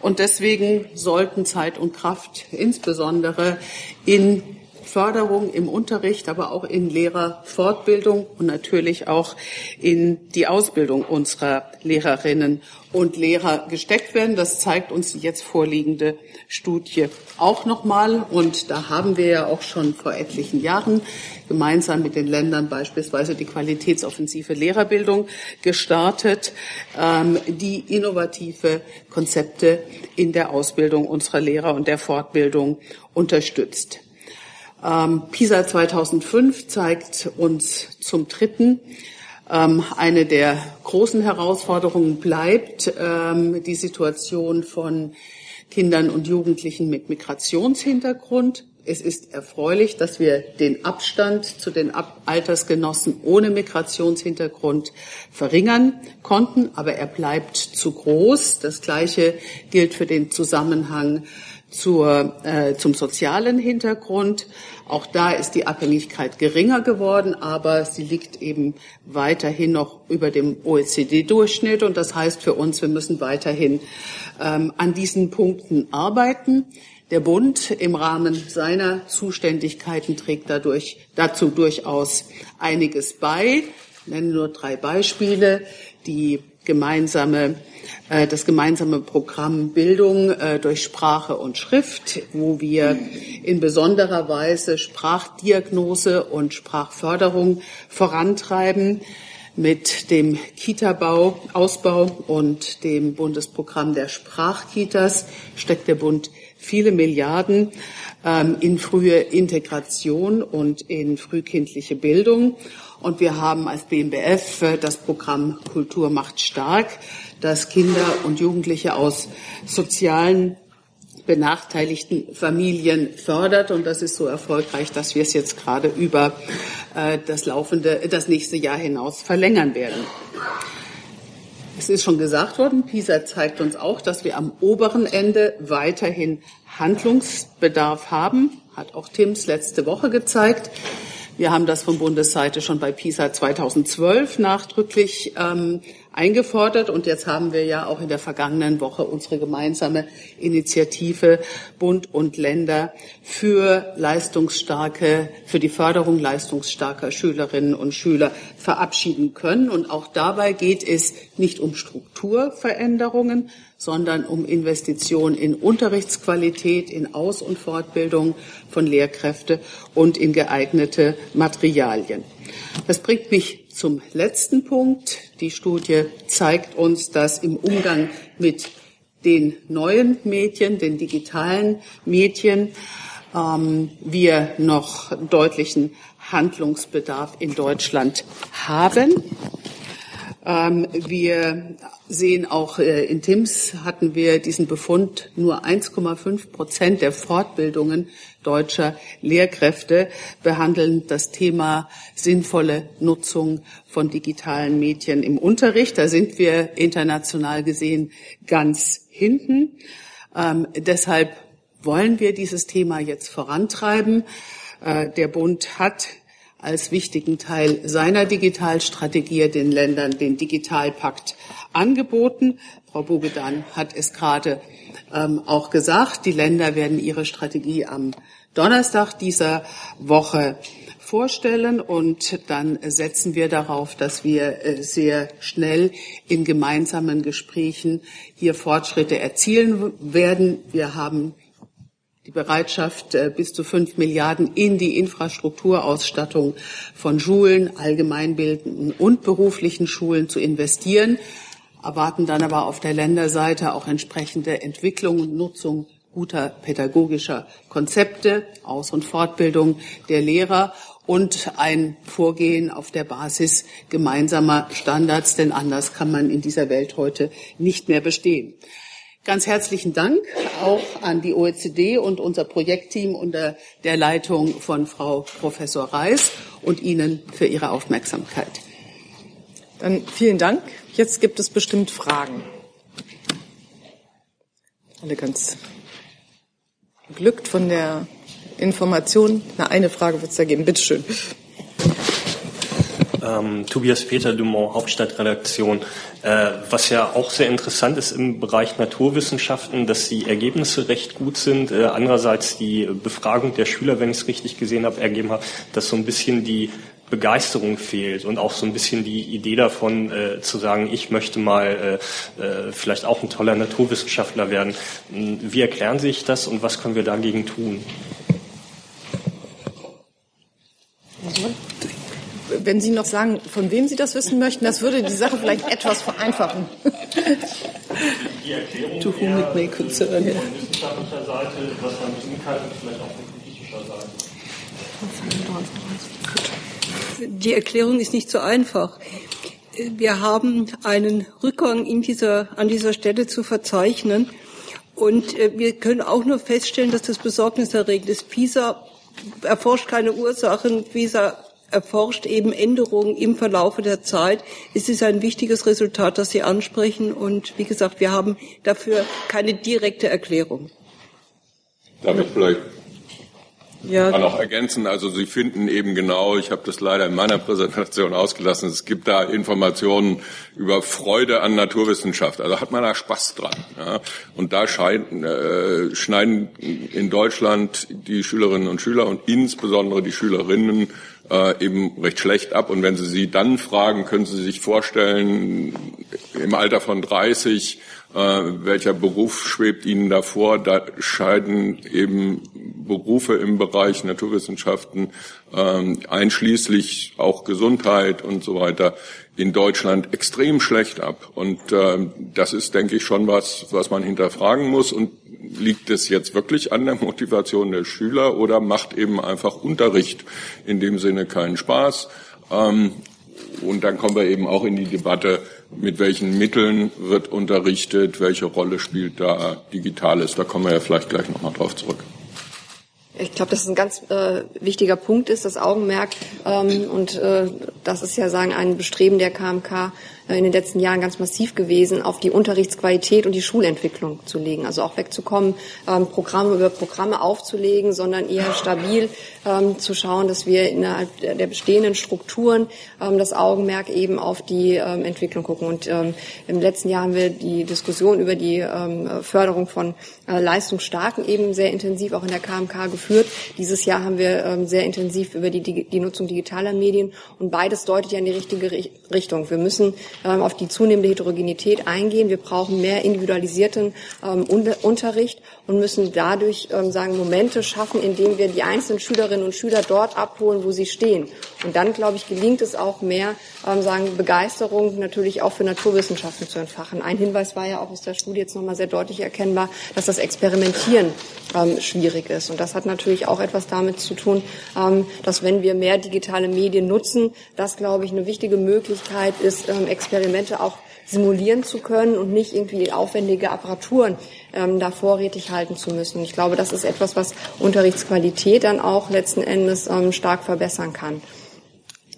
Und deswegen sollten Zeit und Kraft insbesondere in Förderung im Unterricht, aber auch in Lehrerfortbildung und natürlich auch in die Ausbildung unserer Lehrerinnen und Lehrer gesteckt werden. Das zeigt uns die jetzt vorliegende Studie auch nochmal. Und da haben wir ja auch schon vor etlichen Jahren gemeinsam mit den Ländern beispielsweise die qualitätsoffensive Lehrerbildung gestartet, ähm, die innovative Konzepte in der Ausbildung unserer Lehrer und der Fortbildung unterstützt. Ähm, PISA 2005 zeigt uns zum Dritten, ähm, eine der großen Herausforderungen bleibt ähm, die Situation von Kindern und Jugendlichen mit Migrationshintergrund. Es ist erfreulich, dass wir den Abstand zu den Altersgenossen ohne Migrationshintergrund verringern konnten, aber er bleibt zu groß. Das Gleiche gilt für den Zusammenhang zur, äh, zum sozialen Hintergrund. Auch da ist die Abhängigkeit geringer geworden, aber sie liegt eben weiterhin noch über dem OECD-Durchschnitt. Und das heißt für uns, wir müssen weiterhin ähm, an diesen Punkten arbeiten. Der Bund im Rahmen seiner Zuständigkeiten trägt dadurch, dazu durchaus einiges bei. Ich nenne nur drei Beispiele. Die gemeinsame äh, das gemeinsame Programm Bildung äh, durch Sprache und Schrift, wo wir in besonderer Weise Sprachdiagnose und Sprachförderung vorantreiben. mit dem Kita-Bau, Ausbau und dem Bundesprogramm der Sprachkitas steckt der Bund viele Milliarden ähm, in frühe Integration und in frühkindliche Bildung. Und wir haben als BMBF äh, das Programm Kultur macht stark, das Kinder und Jugendliche aus sozialen benachteiligten Familien fördert. Und das ist so erfolgreich, dass wir es jetzt gerade über äh, das laufende, das nächste Jahr hinaus verlängern werden. Es ist schon gesagt worden, PISA zeigt uns auch, dass wir am oberen Ende weiterhin Handlungsbedarf haben, hat auch Tims letzte Woche gezeigt. Wir haben das von Bundesseite schon bei PISA 2012 nachdrücklich ähm, eingefordert und jetzt haben wir ja auch in der vergangenen Woche unsere gemeinsame Initiative Bund und Länder für leistungsstarke, für die Förderung leistungsstarker Schülerinnen und Schüler verabschieden können. Und auch dabei geht es nicht um Strukturveränderungen, sondern um Investitionen in Unterrichtsqualität, in Aus- und Fortbildung von Lehrkräfte und in geeignete Materialien. Das bringt mich zum letzten Punkt. Die Studie zeigt uns, dass im Umgang mit den neuen Medien, den digitalen Medien, ähm, wir noch deutlichen Handlungsbedarf in Deutschland haben. Ähm, wir sehen auch äh, in TIMS hatten wir diesen Befund, nur 1,5 Prozent der Fortbildungen deutscher Lehrkräfte behandeln das Thema sinnvolle Nutzung von digitalen Medien im Unterricht. Da sind wir international gesehen ganz hinten. Ähm, deshalb wollen wir dieses Thema jetzt vorantreiben. Äh, der Bund hat als wichtigen Teil seiner Digitalstrategie den Ländern den Digitalpakt angeboten. Frau Bogedan hat es gerade ähm, auch gesagt. Die Länder werden ihre Strategie am Donnerstag dieser Woche vorstellen und dann setzen wir darauf, dass wir äh, sehr schnell in gemeinsamen Gesprächen hier Fortschritte erzielen werden. Wir haben die Bereitschaft, äh, bis zu fünf Milliarden in die Infrastrukturausstattung von Schulen, allgemeinbildenden und beruflichen Schulen zu investieren, erwarten dann aber auf der Länderseite auch entsprechende Entwicklung und Nutzung guter pädagogischer Konzepte, Aus- und Fortbildung der Lehrer und ein Vorgehen auf der Basis gemeinsamer Standards, denn anders kann man in dieser Welt heute nicht mehr bestehen. Ganz herzlichen Dank auch an die OECD und unser Projektteam unter der Leitung von Frau Professor Reis und Ihnen für Ihre Aufmerksamkeit. Dann vielen Dank. Jetzt gibt es bestimmt Fragen. Alle ganz glückt von der Information. Na, eine Frage wird es da geben. Bitte schön. Ähm, Tobias Peter Dumont, Hauptstadtredaktion. Äh, was ja auch sehr interessant ist im Bereich Naturwissenschaften, dass die Ergebnisse recht gut sind. Äh, andererseits die Befragung der Schüler, wenn ich es richtig gesehen habe, ergeben hat, dass so ein bisschen die Begeisterung fehlt und auch so ein bisschen die Idee davon äh, zu sagen, ich möchte mal äh, äh, vielleicht auch ein toller Naturwissenschaftler werden. Wie erklären Sie sich das und was können wir dagegen tun? Wenn Sie noch sagen, von wem Sie das wissen möchten, das würde die Sache vielleicht etwas vereinfachen. Die Erklärung To whom it may concern. von wissenschaftlicher Seite, was man tun kann vielleicht auch von politischer Seite. Die Erklärung ist nicht so einfach. Wir haben einen Rückgang in dieser, an dieser Stelle zu verzeichnen. Und äh, wir können auch nur feststellen, dass das besorgniserregend ist. PISA erforscht keine Ursachen. PISA erforscht eben Änderungen im Verlaufe der Zeit. Es ist ein wichtiges Resultat, das Sie ansprechen. Und wie gesagt, wir haben dafür keine direkte Erklärung. Darf ich vielleicht Ja, kann auch ergänzen. Also Sie finden eben genau, ich habe das leider in meiner Präsentation ausgelassen, es gibt da Informationen über Freude an Naturwissenschaft. Also hat man da Spaß dran. Ja? Und da scheiden, äh, schneiden in Deutschland die Schülerinnen und Schüler und insbesondere die Schülerinnen äh, eben recht schlecht ab. Und wenn Sie sie dann fragen, können Sie sich vorstellen, im Alter von 30, äh, welcher Beruf schwebt Ihnen davor? Da scheiden eben Berufe im Bereich Naturwissenschaften, ähm, einschließlich auch Gesundheit und so weiter, in Deutschland extrem schlecht ab. Und äh, das ist, denke ich, schon was, was man hinterfragen muss. Und liegt es jetzt wirklich an der Motivation der Schüler oder macht eben einfach Unterricht in dem Sinne keinen Spaß? Ähm, und dann kommen wir eben auch in die Debatte, mit welchen Mitteln wird unterrichtet, welche Rolle spielt da Digitales. Da kommen wir ja vielleicht gleich nochmal drauf zurück. Ich glaube, dass es ein ganz äh, wichtiger Punkt ist, das Augenmerk. Ähm, und äh, das ist ja sagen ein Bestreben der KMK, in den letzten Jahren ganz massiv gewesen, auf die Unterrichtsqualität und die Schulentwicklung zu legen. Also auch wegzukommen, ähm, Programme über Programme aufzulegen, sondern eher stabil ähm, zu schauen, dass wir innerhalb der bestehenden Strukturen ähm, das Augenmerk eben auf die Entwicklung gucken. Und im letzten Jahr haben wir die Diskussion über die Förderung von äh, Leistungsstarken eben sehr intensiv auch in der KMK geführt. Dieses Jahr haben wir sehr intensiv über die, die Nutzung digitaler Medien und beides deutet ja in die richtige Richtung. Wir müssen ähm, auf die zunehmende Heterogenität eingehen. Wir brauchen mehr individualisierten ähm, Unterricht und müssen dadurch ähm, sagen Momente schaffen, indem wir die einzelnen Schülerinnen und Schüler dort abholen, wo sie stehen. Und dann, glaube ich, gelingt es auch mehr, ähm, sagen Begeisterung natürlich auch für Naturwissenschaften zu entfachen. Ein Hinweis war ja auch aus der Studie jetzt nochmal sehr deutlich erkennbar, dass das Experimentieren ähm, schwierig ist. Und das hat natürlich auch etwas damit zu tun, ähm, dass wenn wir mehr digitale Medien nutzen, das, glaube ich, eine wichtige Möglichkeit ist, ähm, Experimente auch simulieren zu können und nicht irgendwie aufwendige Apparaturen ähm, da vorrätig halten zu müssen. Ich glaube, das ist etwas, was Unterrichtsqualität dann auch letzten Endes ähm, stark verbessern kann.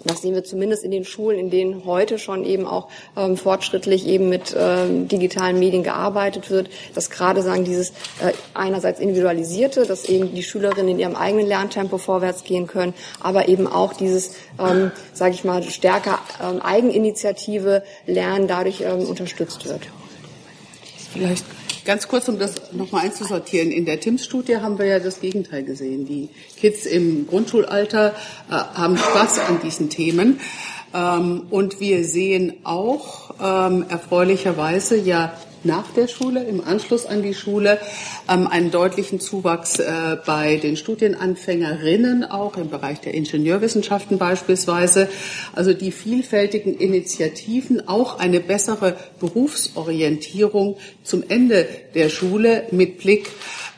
Das sehen wir zumindest in den Schulen, in denen heute schon eben auch ähm, fortschrittlich eben mit ähm, digitalen Medien gearbeitet wird, dass gerade sagen dieses äh, einerseits individualisierte, dass eben die Schülerinnen in ihrem eigenen Lerntempo vorwärts gehen können, aber eben auch dieses, ähm, sage ich mal, stärker ähm, Eigeninitiative Lernen dadurch ähm, unterstützt wird. Vielleicht Ganz kurz, um das nochmal einzusortieren. In der TIMS-Studie haben wir ja das Gegenteil gesehen. Die Kids im Grundschulalter äh, haben Spaß an diesen Themen. Ähm, und wir sehen auch ähm, erfreulicherweise ja nach der Schule, im Anschluss an die Schule, ähm, einen deutlichen Zuwachs äh, bei den Studienanfängerinnen, auch im Bereich der Ingenieurwissenschaften beispielsweise. Also die vielfältigen Initiativen, auch eine bessere Berufsorientierung zum Ende der Schule mit Blick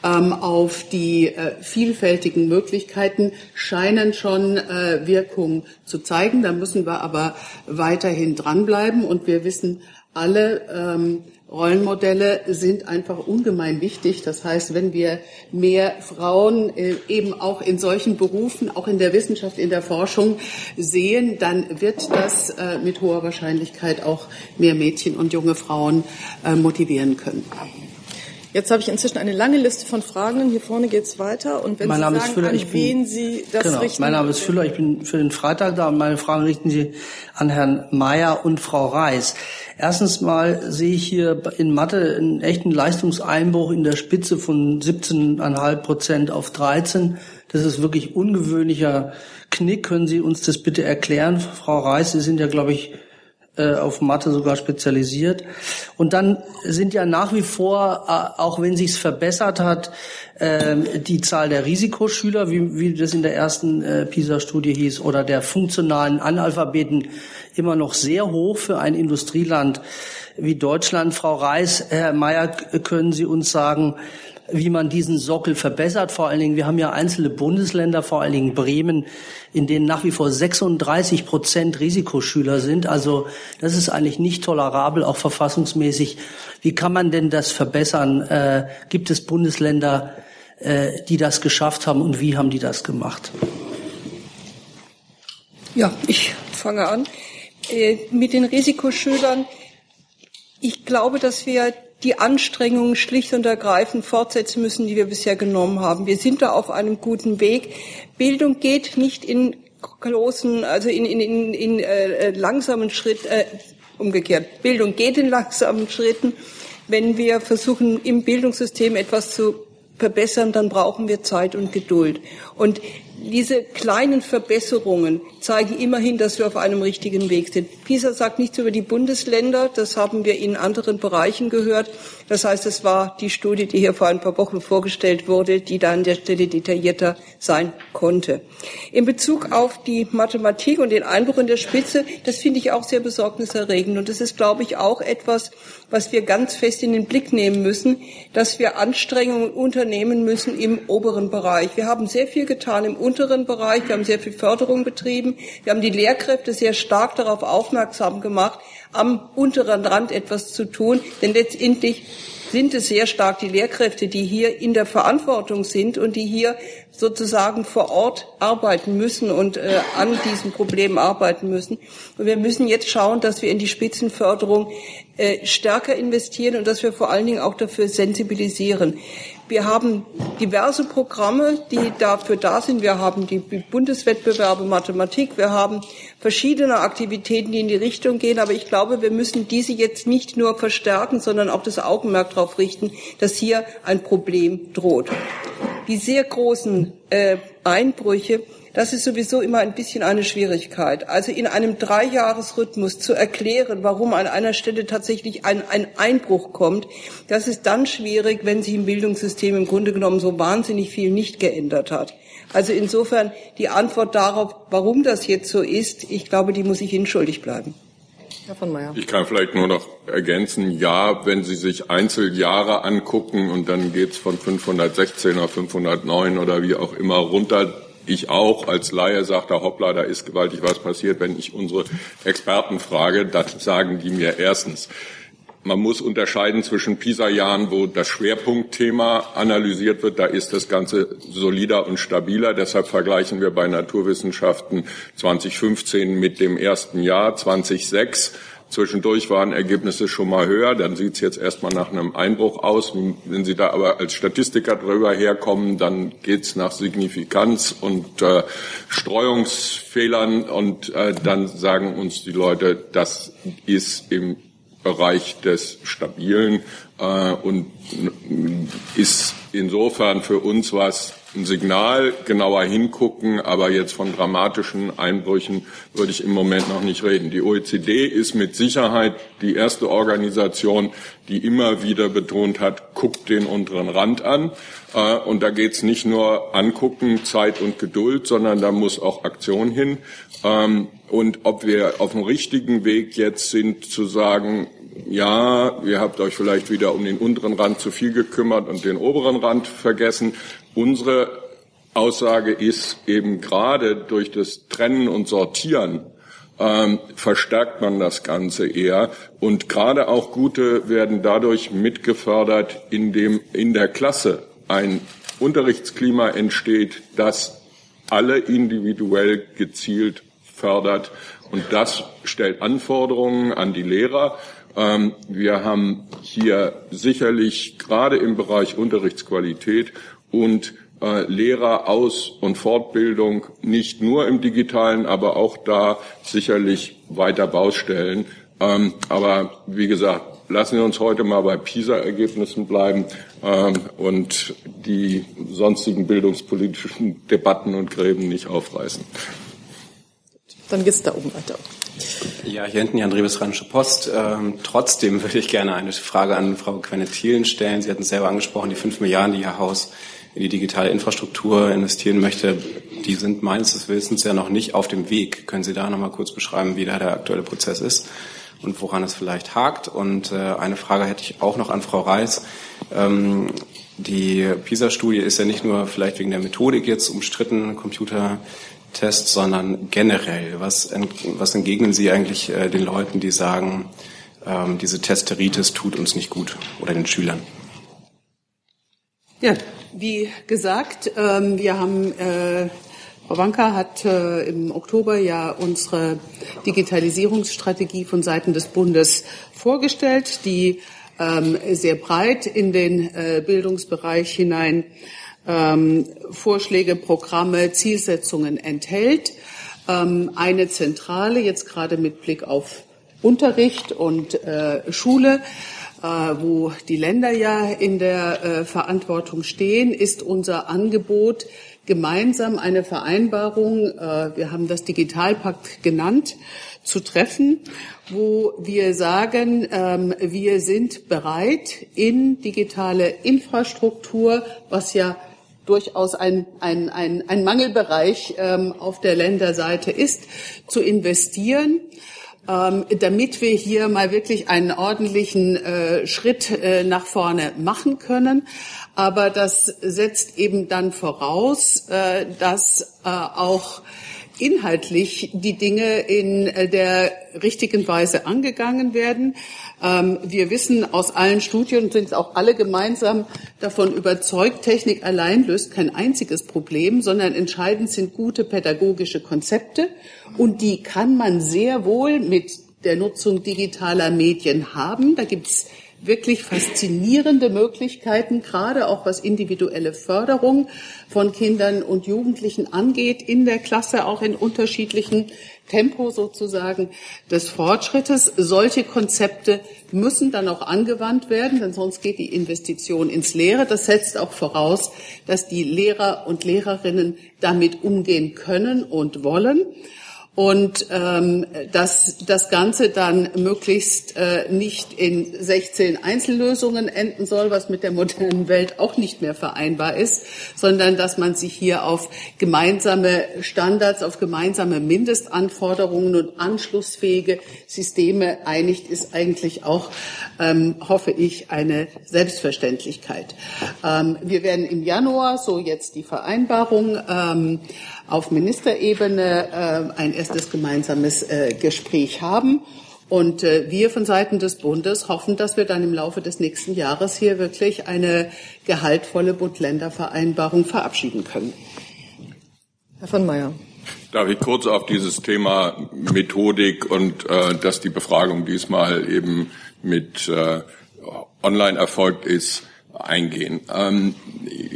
ähm, auf die äh, vielfältigen Möglichkeiten scheinen schon äh, Wirkung zu zeigen. Da müssen wir aber weiterhin dranbleiben und wir wissen alle, ähm, Rollenmodelle sind einfach ungemein wichtig. Das heißt, wenn wir mehr Frauen äh, eben auch in solchen Berufen, auch in der Wissenschaft, in der Forschung sehen, dann wird das äh, mit hoher Wahrscheinlichkeit auch mehr Mädchen und junge Frauen äh, motivieren können. Jetzt habe ich inzwischen eine lange Liste von Fragen. Hier vorne geht es weiter. Und wenn mein Sie Name sagen, ist Füller, an ich bin, wen Sie das genau, richten... Mein Name ist Füller, ich bin für den Freitag da und meine Fragen richten Sie an Herrn Mayer und Frau Reis. Erstens mal sehe ich hier in Mathe einen echten Leistungseinbruch in der Spitze von 17,5 Prozent auf 13. Das ist wirklich ungewöhnlicher Knick. Können Sie uns das bitte erklären? Frau Reis, Sie sind ja, glaube ich, äh, auf Mathe sogar spezialisiert. Und dann sind ja nach wie vor, äh, auch wenn sich's verbessert hat, äh, die Zahl der Risikoschüler, wie, wie das in der ersten äh, PISA-Studie hieß, oder der funktionalen Analphabeten immer noch sehr hoch für ein Industrieland wie Deutschland. Frau Reis, Herr Mayer, können Sie uns sagen, wie man diesen Sockel verbessert. Vor allen Dingen, wir haben ja einzelne Bundesländer, vor allen Dingen Bremen, in denen nach wie vor 36 Prozent Risikoschüler sind. Also das ist eigentlich nicht tolerabel, auch verfassungsmäßig. Wie kann man denn das verbessern? Äh, gibt es Bundesländer, äh, die das geschafft haben und wie haben die das gemacht? Ja, ich fange an. Äh, mit den Risikoschülern. Ich glaube, dass wir die Anstrengungen schlicht und ergreifend fortsetzen müssen, die wir bisher genommen haben. Wir sind da auf einem guten Weg. Bildung geht nicht in großen, also in, in, in, in äh, langsamen Schritt, äh, umgekehrt. Bildung geht in langsamen Schritten. Wenn wir versuchen, im Bildungssystem etwas zu verbessern, dann brauchen wir Zeit und Geduld. Und diese kleinen Verbesserungen zeigen immerhin, dass wir auf einem richtigen Weg sind. PISA sagt nichts über die Bundesländer, das haben wir in anderen Bereichen gehört. Das heißt, es war die Studie, die hier vor ein paar Wochen vorgestellt wurde, die da an der Stelle detaillierter sein konnte. In Bezug auf die Mathematik und den Einbruch in der Spitze, das finde ich auch sehr besorgniserregend. Und das ist, glaube ich, auch etwas, was wir ganz fest in den Blick nehmen müssen, dass wir Anstrengungen unternehmen müssen im oberen Bereich. Wir haben sehr viel getan im unteren Bereich, wir haben sehr viel Förderung betrieben, wir haben die Lehrkräfte sehr stark darauf aufmerksam gemacht, am unteren Rand etwas zu tun, denn letztendlich sind es sehr stark die Lehrkräfte, die hier in der Verantwortung sind und die hier sozusagen vor Ort arbeiten müssen und äh, an diesem Problem arbeiten müssen. Und wir müssen jetzt schauen, dass wir in die Spitzenförderung äh, stärker investieren und dass wir vor allen Dingen auch dafür sensibilisieren. Wir haben diverse Programme, die dafür da sind. Wir haben die Bundeswettbewerbe Mathematik. Wir haben verschiedene Aktivitäten, die in die Richtung gehen. Aber ich glaube, wir müssen diese jetzt nicht nur verstärken, sondern auch das Augenmerk darauf richten, dass hier ein Problem droht. Die sehr großen äh, Einbrüche das ist sowieso immer ein bisschen eine Schwierigkeit. Also in einem Dreijahresrhythmus zu erklären, warum an einer Stelle tatsächlich ein, ein Einbruch kommt, das ist dann schwierig, wenn sich im Bildungssystem im Grunde genommen so wahnsinnig viel nicht geändert hat. Also insofern die Antwort darauf, warum das jetzt so ist, ich glaube, die muss ich Ihnen schuldig bleiben. Herr von Mayer. Ich kann vielleicht nur noch ergänzen, ja, wenn Sie sich Einzeljahre angucken und dann geht's von 516 auf 509 oder wie auch immer runter, ich auch als Laie sagte, hoppla, da ist gewaltig was passiert. Wenn ich unsere Experten frage, dann sagen die mir erstens, man muss unterscheiden zwischen PISA-Jahren, wo das Schwerpunktthema analysiert wird. Da ist das Ganze solider und stabiler. Deshalb vergleichen wir bei Naturwissenschaften 2015 mit dem ersten Jahr 2006 Zwischendurch waren Ergebnisse schon mal höher, dann sieht es jetzt erstmal nach einem Einbruch aus. Wenn Sie da aber als Statistiker drüber herkommen, dann geht es nach Signifikanz und äh, Streuungsfehlern und äh, dann sagen uns die Leute, das ist im Bereich des Stabilen äh, und ist insofern für uns was ein Signal, genauer hingucken, aber jetzt von dramatischen Einbrüchen würde ich im Moment noch nicht reden. Die OECD ist mit Sicherheit die erste Organisation, die immer wieder betont hat, guckt den unteren Rand an. Äh, und da geht es nicht nur angucken, Zeit und Geduld, sondern da muss auch Aktion hin. Ähm, und ob wir auf dem richtigen Weg jetzt sind, zu sagen, ja, ihr habt euch vielleicht wieder um den unteren Rand zu viel gekümmert und den oberen Rand vergessen. Unsere Aussage ist eben gerade durch das Trennen und Sortieren ähm, verstärkt man das Ganze eher. Und gerade auch Gute werden dadurch mitgefördert, indem in der Klasse ein Unterrichtsklima entsteht, das alle individuell gezielt fördert. Und das stellt Anforderungen an die Lehrer. Ähm, wir haben hier sicherlich gerade im Bereich Unterrichtsqualität und äh, Lehrer Aus- und Fortbildung nicht nur im digitalen, aber auch da sicherlich weiter Baustellen. Ähm, aber wie gesagt, lassen wir uns heute mal bei PISA-Ergebnissen bleiben ähm, und die sonstigen bildungspolitischen Debatten und Gräben nicht aufreißen. Dann geht's da oben weiter. Ja, hier hinten die Andreas Post. Ähm, trotzdem würde ich gerne eine Frage an Frau Quenne-Thielen stellen. Sie hatten es selber angesprochen, die fünf Milliarden, die Ihr Haus in die digitale Infrastruktur investieren möchte, die sind meines Wissens ja noch nicht auf dem Weg. Können Sie da noch mal kurz beschreiben, wie da der aktuelle Prozess ist und woran es vielleicht hakt? Und äh, eine Frage hätte ich auch noch an Frau Reis. Ähm, die PISA-Studie ist ja nicht nur vielleicht wegen der Methodik jetzt umstritten, Computertests, sondern generell. Was, was entgegnen Sie eigentlich äh, den Leuten, die sagen, ähm, diese Testeritis tut uns nicht gut oder den Schülern? Ja, wie gesagt, ähm, wir haben, äh, Frau Wanka hat äh, im Oktober ja unsere Digitalisierungsstrategie von Seiten des Bundes vorgestellt, die ähm, sehr breit in den äh, Bildungsbereich hinein ähm, Vorschläge, Programme, Zielsetzungen enthält. Ähm, eine zentrale, jetzt gerade mit Blick auf Unterricht und äh, Schule, äh, wo die Länder ja in der äh, Verantwortung stehen, ist unser Angebot gemeinsam eine Vereinbarung, äh, wir haben das Digitalpakt genannt, zu treffen, wo wir sagen, ähm, wir sind bereit, in digitale Infrastruktur, was ja durchaus ein, ein, ein, ein Mangelbereich ähm, auf der Länderseite ist, zu investieren ähm, damit wir hier mal wirklich einen ordentlichen äh, Schritt äh, nach vorne machen können. Aber das setzt eben dann voraus, äh, dass äh, auch inhaltlich die Dinge in äh, der richtigen Weise angegangen werden. Ähm, wir wissen aus allen Studien, sind auch alle gemeinsam davon überzeugt, Technik allein löst kein einziges Problem, sondern entscheidend sind gute pädagogische Konzepte. Und die kann man sehr wohl mit der Nutzung digitaler Medien haben. Da gibt's wirklich faszinierende Möglichkeiten, gerade auch was individuelle Förderung von Kindern und Jugendlichen angeht, in der Klasse auch in unterschiedlichen Tempo sozusagen des Fortschrittes. Solche Konzepte müssen dann auch angewandt werden, denn sonst geht die Investition ins Leere. Das setzt auch voraus, dass die Lehrer und Lehrerinnen damit umgehen können und wollen und ähm, dass das Ganze dann möglichst äh, nicht in 16 Einzellösungen enden soll, was mit der modernen Welt auch nicht mehr vereinbar ist, sondern dass man sich hier auf gemeinsame Standards, auf gemeinsame Mindestanforderungen und anschlussfähige Systeme einigt, ist eigentlich auch, ähm, hoffe ich, eine Selbstverständlichkeit. Ähm, wir werden im Januar, so jetzt die Vereinbarung, ähm, auf Ministerebene äh, ein erstes gemeinsames äh, Gespräch haben. Und äh, wir von Seiten des Bundes hoffen, dass wir dann im Laufe des nächsten Jahres hier wirklich eine gehaltvolle Bund-Länder-Vereinbarung verabschieden können. Herr von Mayer. Darf ich kurz auf dieses Thema Methodik und äh, dass die Befragung diesmal eben mit äh, online erfolgt ist, eingehen. Ähm,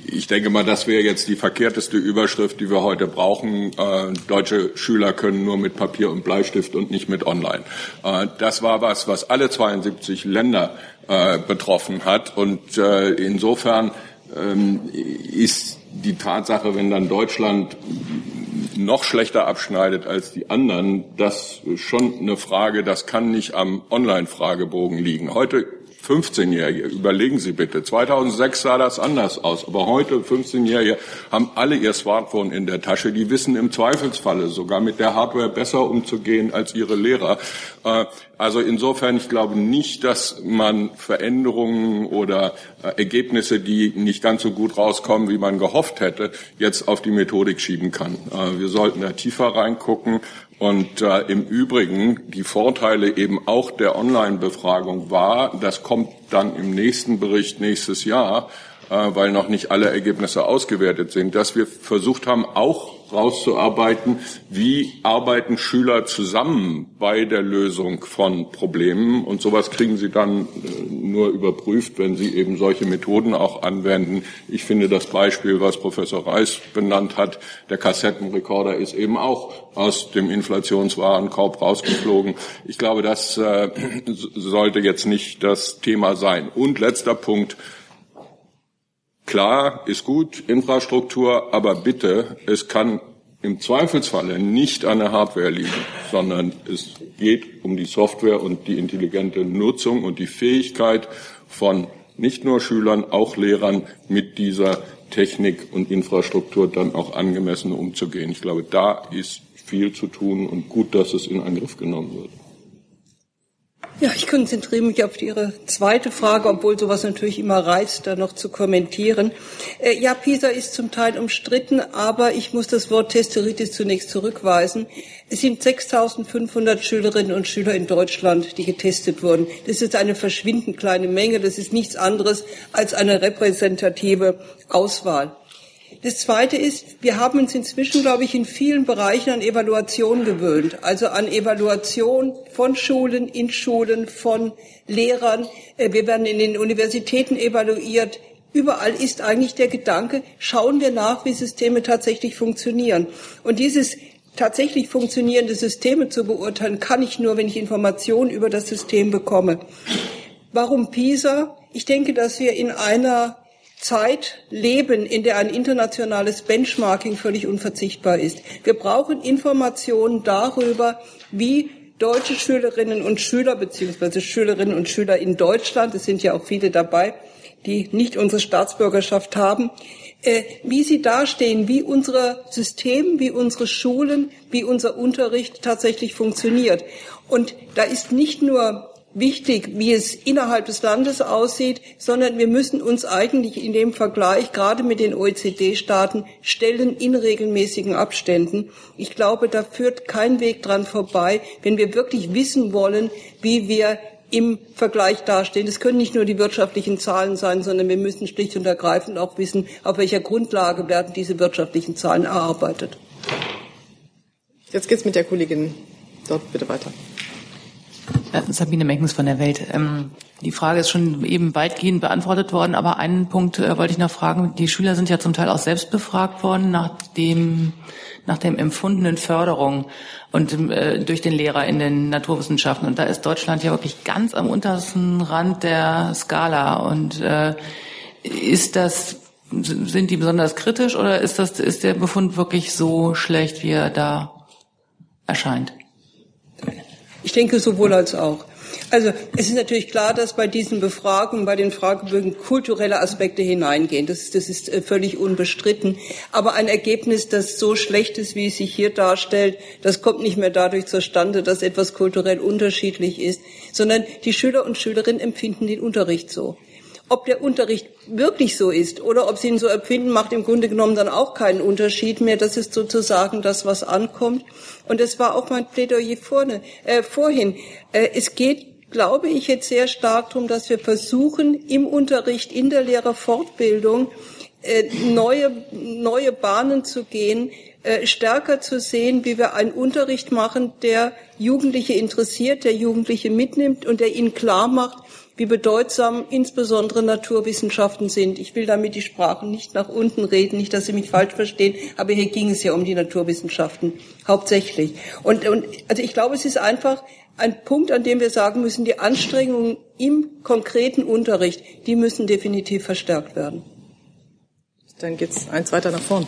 ich denke mal, das wäre jetzt die verkehrteste Überschrift, die wir heute brauchen. Äh, deutsche Schüler können nur mit Papier und Bleistift und nicht mit Online. Äh, das war was, was alle 72 Länder äh, betroffen hat. Und äh, insofern ähm, ist die Tatsache, wenn dann Deutschland noch schlechter abschneidet als die anderen, das schon eine Frage, das kann nicht am Online-Fragebogen liegen. Heute 15-Jährige, überlegen Sie bitte, 2006 sah das anders aus, aber heute 15-Jährige haben alle ihr Smartphone in der Tasche, die wissen im Zweifelsfalle sogar mit der Hardware besser umzugehen als ihre Lehrer. Äh, also insofern, ich glaube nicht, dass man Veränderungen oder äh, Ergebnisse, die nicht ganz so gut rauskommen, wie man gehofft hätte, jetzt auf die Methodik schieben kann. Äh, wir sollten da tiefer reingucken und äh, im Übrigen die Vorteile eben auch der Online-Befragung war, das kommt dann im nächsten Bericht nächstes Jahr, äh, weil noch nicht alle Ergebnisse ausgewertet sind, dass wir versucht haben, auch rauszuarbeiten, wie arbeiten Schüler zusammen bei der Lösung von Problemen. Und sowas kriegen sie dann äh, nur überprüft, wenn sie eben solche Methoden auch anwenden. Ich finde das Beispiel, was Professor Reis benannt hat, der Kassettenrekorder ist eben auch aus dem Inflationswarenkorb rausgeflogen. Ich glaube, das äh, sollte jetzt nicht das Thema sein. Und letzter Punkt, Klar, ist gut, Infrastruktur, aber bitte, es kann im Zweifelsfalle nicht an der Hardware liegen, sondern es geht um die Software und die intelligente Nutzung und die Fähigkeit von nicht nur Schülern, auch Lehrern mit dieser Technik und Infrastruktur dann auch angemessen umzugehen. Ich glaube, da ist viel zu tun und gut, dass es in Angriff genommen wird. Ja, ich konzentriere mich auf Ihre zweite Frage, obwohl sowas natürlich immer reizt, da noch zu kommentieren. Äh, ja, PISA ist zum Teil umstritten, aber ich muss das Wort Testeritis zunächst zurückweisen. Es sind 6.500 Schülerinnen und Schüler in Deutschland, die getestet wurden. Das ist eine verschwindend kleine Menge. Das ist nichts anderes als eine repräsentative Auswahl. Das Zweite ist, wir haben uns inzwischen, glaube ich, in vielen Bereichen an Evaluation gewöhnt. Also an Evaluation von Schulen, in Schulen, von Lehrern. Äh, wir werden in den Universitäten evaluiert. Überall ist eigentlich der Gedanke, schauen wir nach, wie Systeme tatsächlich funktionieren. Und dieses tatsächlich funktionierende Systeme zu beurteilen, kann ich nur, wenn ich Informationen über das System bekomme. Warum PISA? Ich denke, dass wir in einer Zeit leben, in der ein internationales Benchmarking völlig unverzichtbar ist. Wir brauchen Informationen darüber, wie deutsche Schülerinnen und Schüler beziehungsweise Schülerinnen und Schüler in Deutschland, es sind ja auch viele dabei, die nicht unsere Staatsbürgerschaft haben, äh, wie sie dastehen, wie unser System, wie unsere Schulen, wie unser Unterricht tatsächlich funktioniert. Und da ist nicht nur wichtig, wie es innerhalb des Landes aussieht, sondern wir müssen uns eigentlich in dem Vergleich gerade mit den OECD-Staaten stellen in regelmäßigen Abständen. Ich glaube, da führt kein Weg dran vorbei, wenn wir wirklich wissen wollen, wie wir im Vergleich dastehen. Es können nicht nur die wirtschaftlichen Zahlen sein, sondern wir müssen schlicht und ergreifend auch wissen, auf welcher Grundlage werden diese wirtschaftlichen Zahlen erarbeitet. Jetzt geht's mit der Kollegin dort bitte weiter. Sabine Meckens von der Welt. Ähm, die Frage ist schon eben weitgehend beantwortet worden, aber einen Punkt äh, wollte ich noch fragen. Die Schüler sind ja zum Teil auch selbst befragt worden nach dem, nach dem empfundenen Förderung und äh, durch den Lehrer in den Naturwissenschaften. Und da ist Deutschland ja wirklich ganz am untersten Rand der Skala. Und äh, ist das, sind die besonders kritisch oder ist das, ist der Befund wirklich so schlecht, wie er da erscheint? Ich denke sowohl als auch. Also es ist natürlich klar, dass bei diesen Befragungen, bei den Fragebögen kulturelle Aspekte hineingehen. Das, das ist äh, völlig unbestritten. Aber ein Ergebnis, das so schlecht ist, wie es sich hier darstellt, das kommt nicht mehr dadurch zustande, dass etwas kulturell unterschiedlich ist, sondern die Schüler und Schülerinnen empfinden den Unterricht so. Ob der Unterricht wirklich so ist oder ob sie ihn so empfinden, macht im Grunde genommen dann auch keinen Unterschied mehr. Das ist sozusagen das, was ankommt. Und das war auch mein Plädoyer vorne, äh, vorhin. Äh, es geht, glaube ich, jetzt sehr stark darum, dass wir versuchen, im Unterricht, in der Lehrerfortbildung äh, neue, neue Bahnen zu gehen, äh, stärker zu sehen, wie wir einen Unterricht machen, der Jugendliche interessiert, der Jugendliche mitnimmt und der ihnen klar macht, wie bedeutsam insbesondere Naturwissenschaften sind. Ich will damit die Sprachen nicht nach unten reden, nicht, dass Sie mich falsch verstehen, aber hier ging es ja um die Naturwissenschaften hauptsächlich. Und, und also ich glaube, es ist einfach ein Punkt, an dem wir sagen müssen, die Anstrengungen im konkreten Unterricht, die müssen definitiv verstärkt werden. Dann geht's eins weiter nach vorn.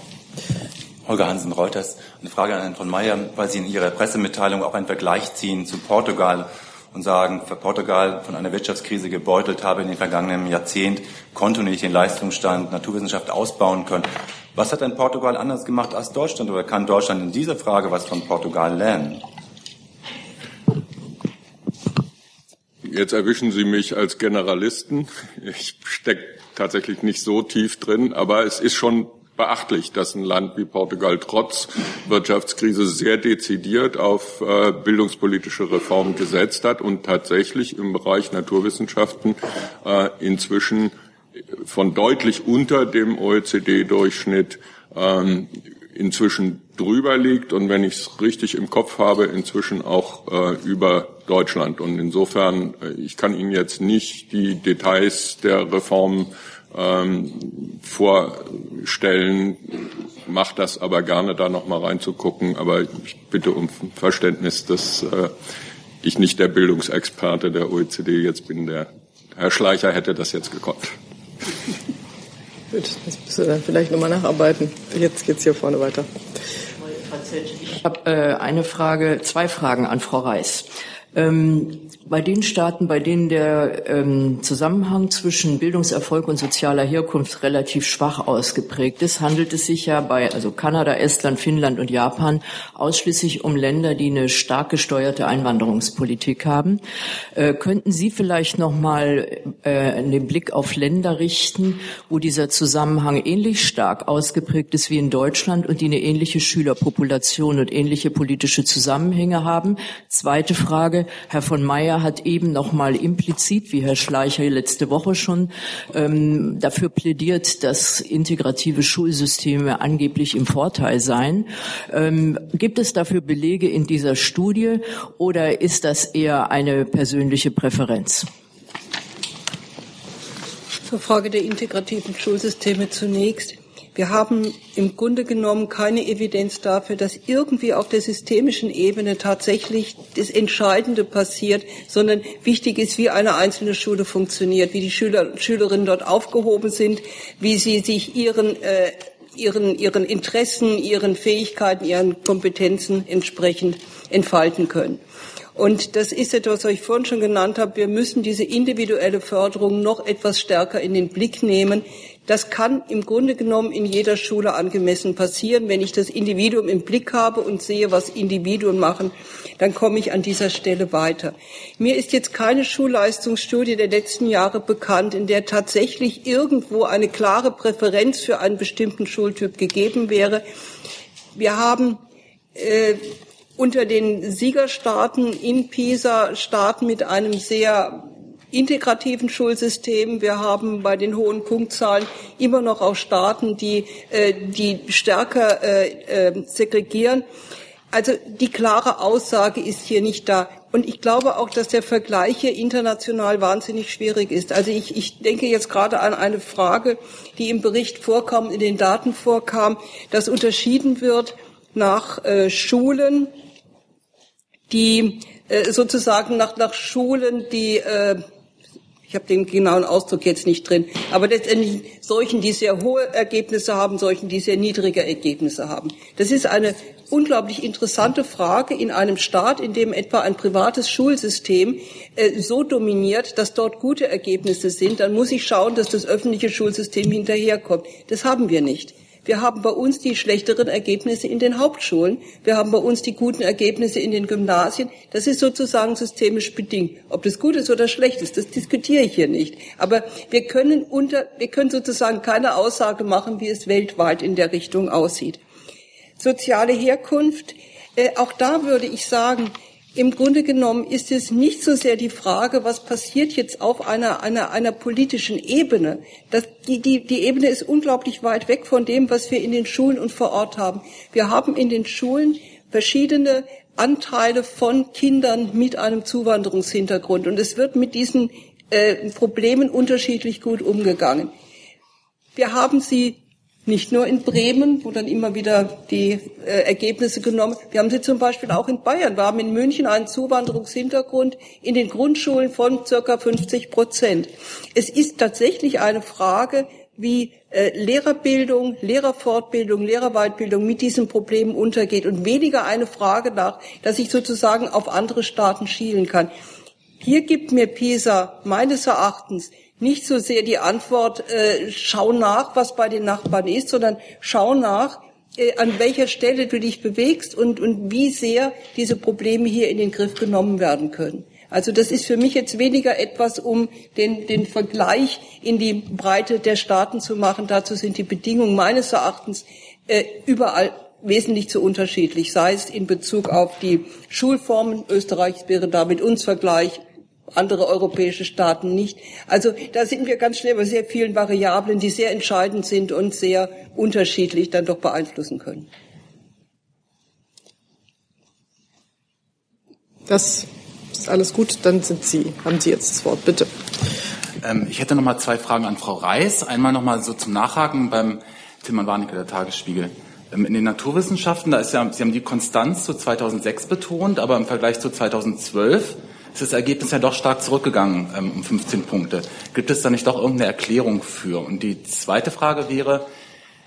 Holger Hansen Reuters. Eine Frage an Herrn von Mayer, weil Sie in Ihrer Pressemitteilung auch einen Vergleich ziehen zu Portugal und sagen, Portugal von einer Wirtschaftskrise gebeutelt habe in den vergangenen Jahrzehnt, kontinuierlich den Leistungsstand Naturwissenschaft ausbauen können. Was hat denn Portugal anders gemacht als Deutschland oder kann Deutschland in dieser Frage was von Portugal lernen? Jetzt erwischen Sie mich als Generalisten. Ich stecke tatsächlich nicht so tief drin, aber es ist schon beachtlich, dass ein Land wie Portugal trotz Wirtschaftskrise sehr dezidiert auf äh, bildungspolitische Reformen gesetzt hat und tatsächlich im Bereich Naturwissenschaften äh, inzwischen von deutlich unter dem OECD-Durchschnitt ähm, inzwischen drüber liegt und wenn ich es richtig im Kopf habe, inzwischen auch äh, über Deutschland. Und insofern, äh, ich kann Ihnen jetzt nicht die Details der Reformen ähm, vorstellen, macht das aber gerne, da noch mal reinzugucken. Aber ich bitte um Verständnis, dass äh, ich nicht der Bildungsexperte der OECD jetzt bin. Der Herr Schleicher hätte das jetzt gekonnt. Gut, das müssen wir dann vielleicht nochmal nacharbeiten. Jetzt geht's hier vorne weiter. Ich habe äh, eine Frage, zwei Fragen an Frau Reis. Ähm, bei den Staaten, bei denen der ähm, Zusammenhang zwischen Bildungserfolg und sozialer Herkunft relativ schwach ausgeprägt ist, handelt es sich ja bei also Kanada, Estland, Finnland und Japan ausschließlich um Länder, die eine stark gesteuerte Einwanderungspolitik haben. Äh, könnten Sie vielleicht noch mal äh, den Blick auf Länder richten, wo dieser Zusammenhang ähnlich stark ausgeprägt ist wie in Deutschland und die eine ähnliche Schülerpopulation und ähnliche politische Zusammenhänge haben? Zweite Frage, Herr von Mayer hat eben noch mal implizit, wie Herr Schleicher letzte Woche schon, ähm, dafür plädiert, dass integrative Schulsysteme angeblich im Vorteil seien. Ähm, gibt es dafür Belege in dieser Studie oder ist das eher eine persönliche Präferenz? Zur Frage der integrativen Schulsysteme zunächst. Wir haben im Grunde genommen keine Evidenz dafür, dass irgendwie auf der systemischen Ebene tatsächlich das Entscheidende passiert, sondern wichtig ist, wie eine einzelne Schule funktioniert, wie die Schüler Schülerinnen dort aufgehoben sind, wie sie sich ihren äh, ihren, ihren Interessen, ihren Fähigkeiten, ihren Kompetenzen entsprechend entfalten können. Und das ist etwas, was ich vorhin schon genannt habe. Wir müssen diese individuelle Förderung noch etwas stärker in den Blick nehmen. Das kann im Grunde genommen in jeder Schule angemessen passieren. Wenn ich das Individuum im Blick habe und sehe, was Individuen machen, dann komme ich an dieser Stelle weiter. Mir ist jetzt keine Schulleistungsstudie der letzten Jahre bekannt, in der tatsächlich irgendwo eine klare Präferenz für einen bestimmten Schultyp gegeben wäre. Wir haben äh, unter den Siegerstaaten in Pisa Staaten mit einem sehr integrativen Schulsystem. Wir haben bei den hohen Punktzahlen immer noch auch Staaten, die, äh, die stärker äh, äh, segregieren. Also die klare Aussage ist hier nicht da. Und ich glaube auch, dass der Vergleich hier international wahnsinnig schwierig ist. Also ich, ich denke jetzt gerade an eine Frage, die im Bericht vorkam, in den Daten vorkam, dass unterschieden wird nach äh, Schulen, die äh, sozusagen nach, nach Schulen, die äh, ich habe den genauen Ausdruck jetzt nicht drin, aber letztendlich solchen, die sehr hohe Ergebnisse haben, solchen, die sehr niedrige Ergebnisse haben. Das ist eine unglaublich interessante Frage in einem Staat, in dem etwa ein privates Schulsystem äh, so dominiert, dass dort gute Ergebnisse sind. Dann muss ich schauen, dass das öffentliche Schulsystem hinterherkommt. Das haben wir nicht. Wir haben bei uns die schlechteren Ergebnisse in den Hauptschulen. Wir haben bei uns die guten Ergebnisse in den Gymnasien. Das ist sozusagen systemisch bedingt. Ob das gut ist oder schlecht ist, das diskutiere ich hier nicht. Aber wir können unter, wir können sozusagen keine Aussage machen, wie es weltweit in der Richtung aussieht. Soziale Herkunft, äh, auch da würde ich sagen, im Grunde genommen ist es nicht so sehr die Frage, was passiert jetzt auf einer, einer, einer politischen Ebene. Das, die, die, die Ebene ist unglaublich weit weg von dem, was wir in den Schulen und vor Ort haben. Wir haben in den Schulen verschiedene Anteile von Kindern mit einem Zuwanderungshintergrund. Und es wird mit diesen äh, Problemen unterschiedlich gut umgegangen. Wir haben sie nicht nur in Bremen, wo dann immer wieder die äh, Ergebnisse genommen. Wir haben sie zum Beispiel auch in Bayern. Wir haben in München einen Zuwanderungshintergrund in den Grundschulen von circa 50 Prozent. Es ist tatsächlich eine Frage, wie äh, Lehrerbildung, Lehrerfortbildung, Lehrerweitbildung mit diesen Problemen untergeht und weniger eine Frage nach, dass ich sozusagen auf andere Staaten schielen kann. Hier gibt mir PISA meines Erachtens nicht so sehr die Antwort, äh, schau nach, was bei den Nachbarn ist, sondern schau nach, äh, an welcher Stelle du dich bewegst und, und wie sehr diese Probleme hier in den Griff genommen werden können. Also das ist für mich jetzt weniger etwas, um den, den Vergleich in die Breite der Staaten zu machen. Dazu sind die Bedingungen meines Erachtens äh, überall wesentlich zu unterschiedlich, sei es in Bezug auf die Schulformen. Österreich wäre da mit uns Vergleich, andere europäische Staaten nicht. Also da sind wir ganz schnell bei sehr vielen Variablen, die sehr entscheidend sind und sehr unterschiedlich dann doch beeinflussen können. Das ist alles gut. Dann sind Sie, haben Sie jetzt das Wort, bitte. Ähm, ich hätte noch mal zwei Fragen an Frau Reis. Einmal noch mal so zum Nachhaken beim Tilman Warnecke, der Tagesspiegel. Ähm, in den Naturwissenschaften, da ist ja, Sie haben die Konstanz zu 2006 betont, aber im Vergleich zu 2012 ist das Ergebnis ja doch stark zurückgegangen ähm, um 15 Punkte. Gibt es da nicht doch irgendeine Erklärung für? Und die zweite Frage wäre,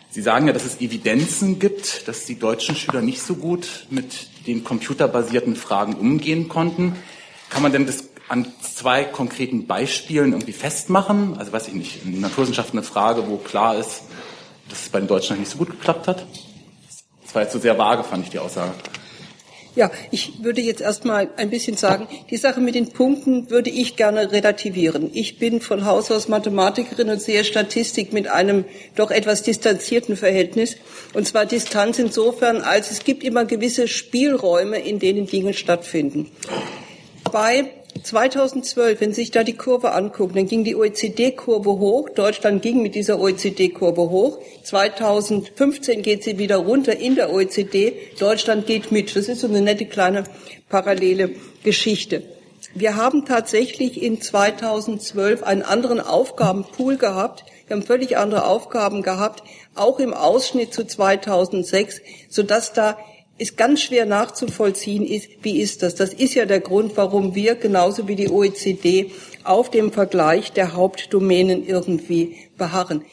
Sie sagen ja, dass es Evidenzen gibt, dass die deutschen Schüler nicht so gut mit den computerbasierten Fragen umgehen konnten. Kann man denn das an zwei konkreten Beispielen irgendwie festmachen? Also weiß ich nicht, in Naturwissenschaften eine Frage, wo klar ist, dass es bei den Deutschen nicht so gut geklappt hat? Das war jetzt so sehr vage, fand ich die Aussage. Ja, ich würde jetzt erstmal ein bisschen sagen, die Sache mit den Punkten würde ich gerne relativieren. Ich bin von Haus aus Mathematikerin und sehe Statistik mit einem doch etwas distanzierten Verhältnis. Und zwar Distanz insofern, als es gibt immer gewisse Spielräume, in denen Dinge stattfinden. Bei 2012, wenn Sie sich da die Kurve angucken, dann ging die OECD-Kurve hoch. Deutschland ging mit dieser OECD-Kurve hoch. 2015 geht sie wieder runter in der OECD. Deutschland geht mit. Das ist so eine nette kleine parallele Geschichte. Wir haben tatsächlich in 2012 einen anderen Aufgabenpool gehabt. Wir haben völlig andere Aufgaben gehabt, auch im Ausschnitt zu 2006, sodass da ist ganz schwer nachzuvollziehen ist, wie ist das? Das ist ja der Grund, warum wir genauso wie die OECD auf dem Vergleich der Hauptdomänen irgendwie beharren.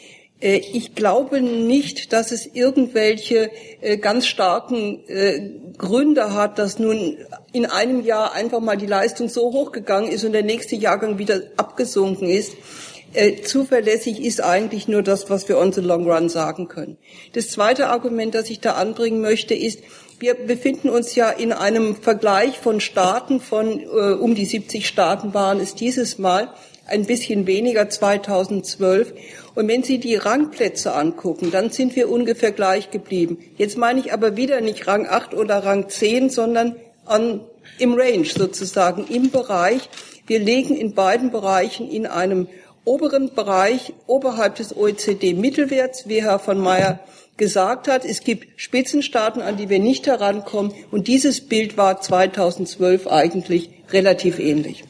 Äh, ich glaube nicht, dass es irgendwelche äh, ganz starken äh, Gründe hat, dass nun in einem Jahr einfach mal die Leistung so hochgegangen ist und der nächste Jahrgang wieder abgesunken ist. Zuverlässig ist eigentlich nur das, was wir on the long run sagen können. Das zweite Argument, das ich da anbringen möchte, ist, wir befinden uns ja in einem Vergleich von Staaten von äh, um die 70 Staaten waren es dieses Mal ein bisschen weniger 2012. Und wenn Sie die Rangplätze angucken, dann sind wir ungefähr gleich geblieben. Jetzt meine ich aber wieder nicht Rang 8 oder Rang 10, sondern an, im Range sozusagen, im Bereich. Wir legen in beiden Bereichen in einem oberen Bereich oberhalb des OECD-Mittelwerts, wie Herr von Meyer gesagt hat, es gibt Spitzenstaaten, an die wir nicht herankommen. Und dieses Bild war 2012 eigentlich relativ ähnlich.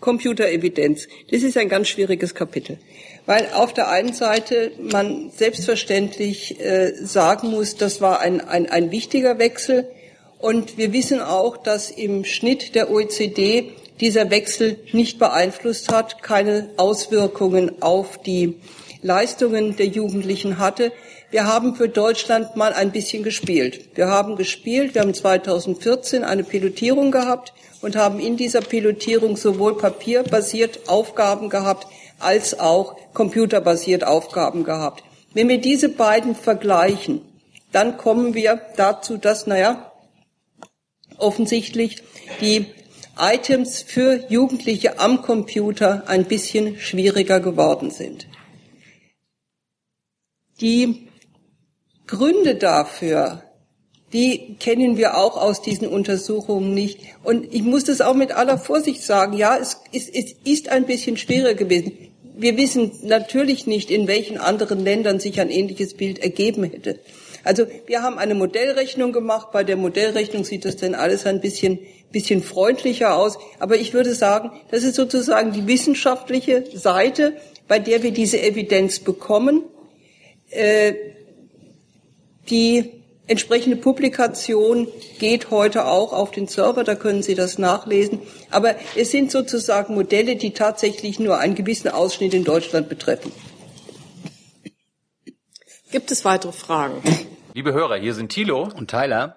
Computerevidenz. Das ist ein ganz schwieriges Kapitel, weil auf der einen Seite man selbstverständlich äh, sagen muss, das war ein, ein, ein wichtiger Wechsel. Und wir wissen auch, dass im Schnitt der OECD dieser Wechsel nicht beeinflusst hat, keine Auswirkungen auf die Leistungen der Jugendlichen hatte. Wir haben für Deutschland mal ein bisschen gespielt. Wir haben gespielt, wir haben 2014 eine Pilotierung gehabt und haben in dieser Pilotierung sowohl papierbasiert Aufgaben gehabt als auch computerbasiert Aufgaben gehabt. Wenn wir diese beiden vergleichen, dann kommen wir dazu, dass, naja, offensichtlich die Items für Jugendliche am Computer ein bisschen schwieriger geworden sind. Die Gründe dafür die kennen wir auch aus diesen Untersuchungen nicht. Und ich muss das auch mit aller Vorsicht sagen. Ja, es, es, es ist ein bisschen schwieriger gewesen. Wir wissen natürlich nicht, in welchen anderen Ländern sich ein ähnliches Bild ergeben hätte. Also wir haben eine Modellrechnung gemacht. Bei der Modellrechnung sieht das dann alles ein bisschen, bisschen freundlicher aus. Aber ich würde sagen, das ist sozusagen die wissenschaftliche Seite, bei der wir diese Evidenz bekommen. Äh, die Entsprechende Publikation geht heute auch auf den Server, da können Sie das nachlesen. Aber es sind sozusagen Modelle, die tatsächlich nur einen gewissen Ausschnitt in Deutschland betreffen. Gibt es weitere Fragen? Liebe Hörer, hier sind Thilo und Tyler.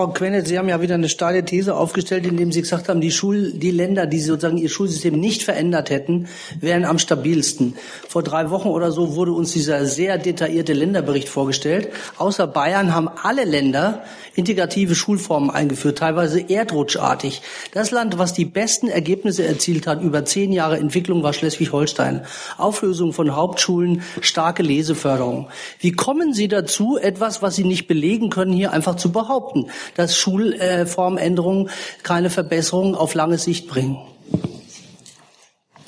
Frau Quennet, Sie haben ja wieder eine steile These aufgestellt, indem Sie gesagt haben, die, Schul die Länder, die sozusagen ihr Schulsystem nicht verändert hätten, wären am stabilsten. Vor drei Wochen oder so wurde uns dieser sehr detaillierte Länderbericht vorgestellt. Außer Bayern haben alle Länder integrative Schulformen eingeführt, teilweise erdrutschartig. Das Land, was die besten Ergebnisse erzielt hat über zehn Jahre Entwicklung, war Schleswig-Holstein. Auflösung von Hauptschulen, starke Leseförderung. Wie kommen Sie dazu, etwas, was Sie nicht belegen können, hier einfach zu behaupten? Dass Schulformänderungen keine Verbesserung auf lange Sicht bringen.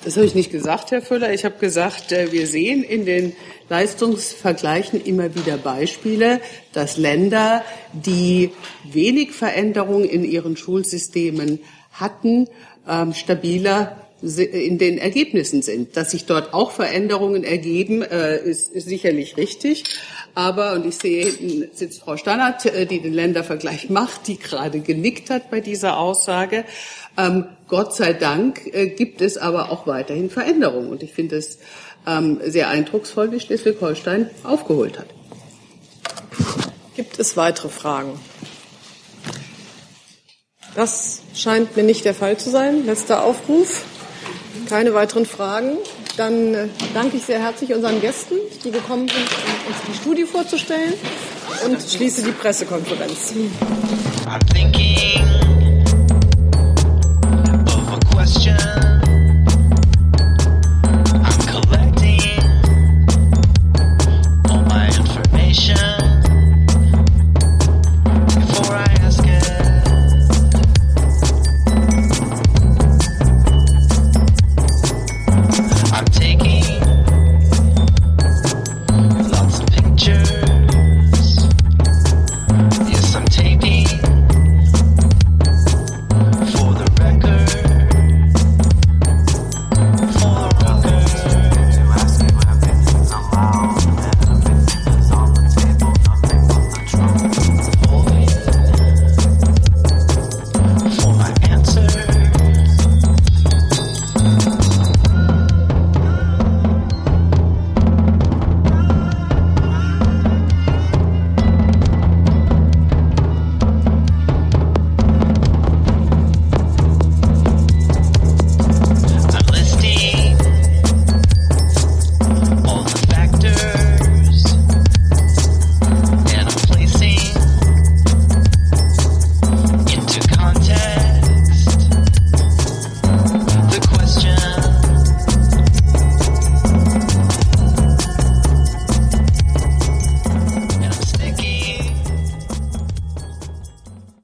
Das habe ich nicht gesagt, Herr Füller. Ich habe gesagt, äh, wir sehen in den Leistungsvergleichen immer wieder Beispiele, dass Länder, die wenig Veränderungen in ihren Schulsystemen hatten, ähm, stabiler in den Ergebnissen sind. Dass sich dort auch Veränderungen ergeben, äh, ist, sicherlich richtig. Aber, und ich sehe, hinten sitzt Frau Stannert, äh, die den Ländervergleich macht, die gerade genickt hat bei dieser Aussage. Ähm, Gott sei Dank äh, gibt es aber auch weiterhin Veränderungen. Und ich finde es ähm, sehr eindrucksvoll, wie Schleswig-Holstein aufgeholt hat. Gibt es weitere Fragen? Das scheint mir nicht der Fall zu sein. Letzter Aufruf. Keine weiteren Fragen. Dann äh, danke ich sehr herzlich unseren Gästen, die gekommen sind, um uns die Studie vorzustellen und schließe die Pressekonferenz. I'm thinking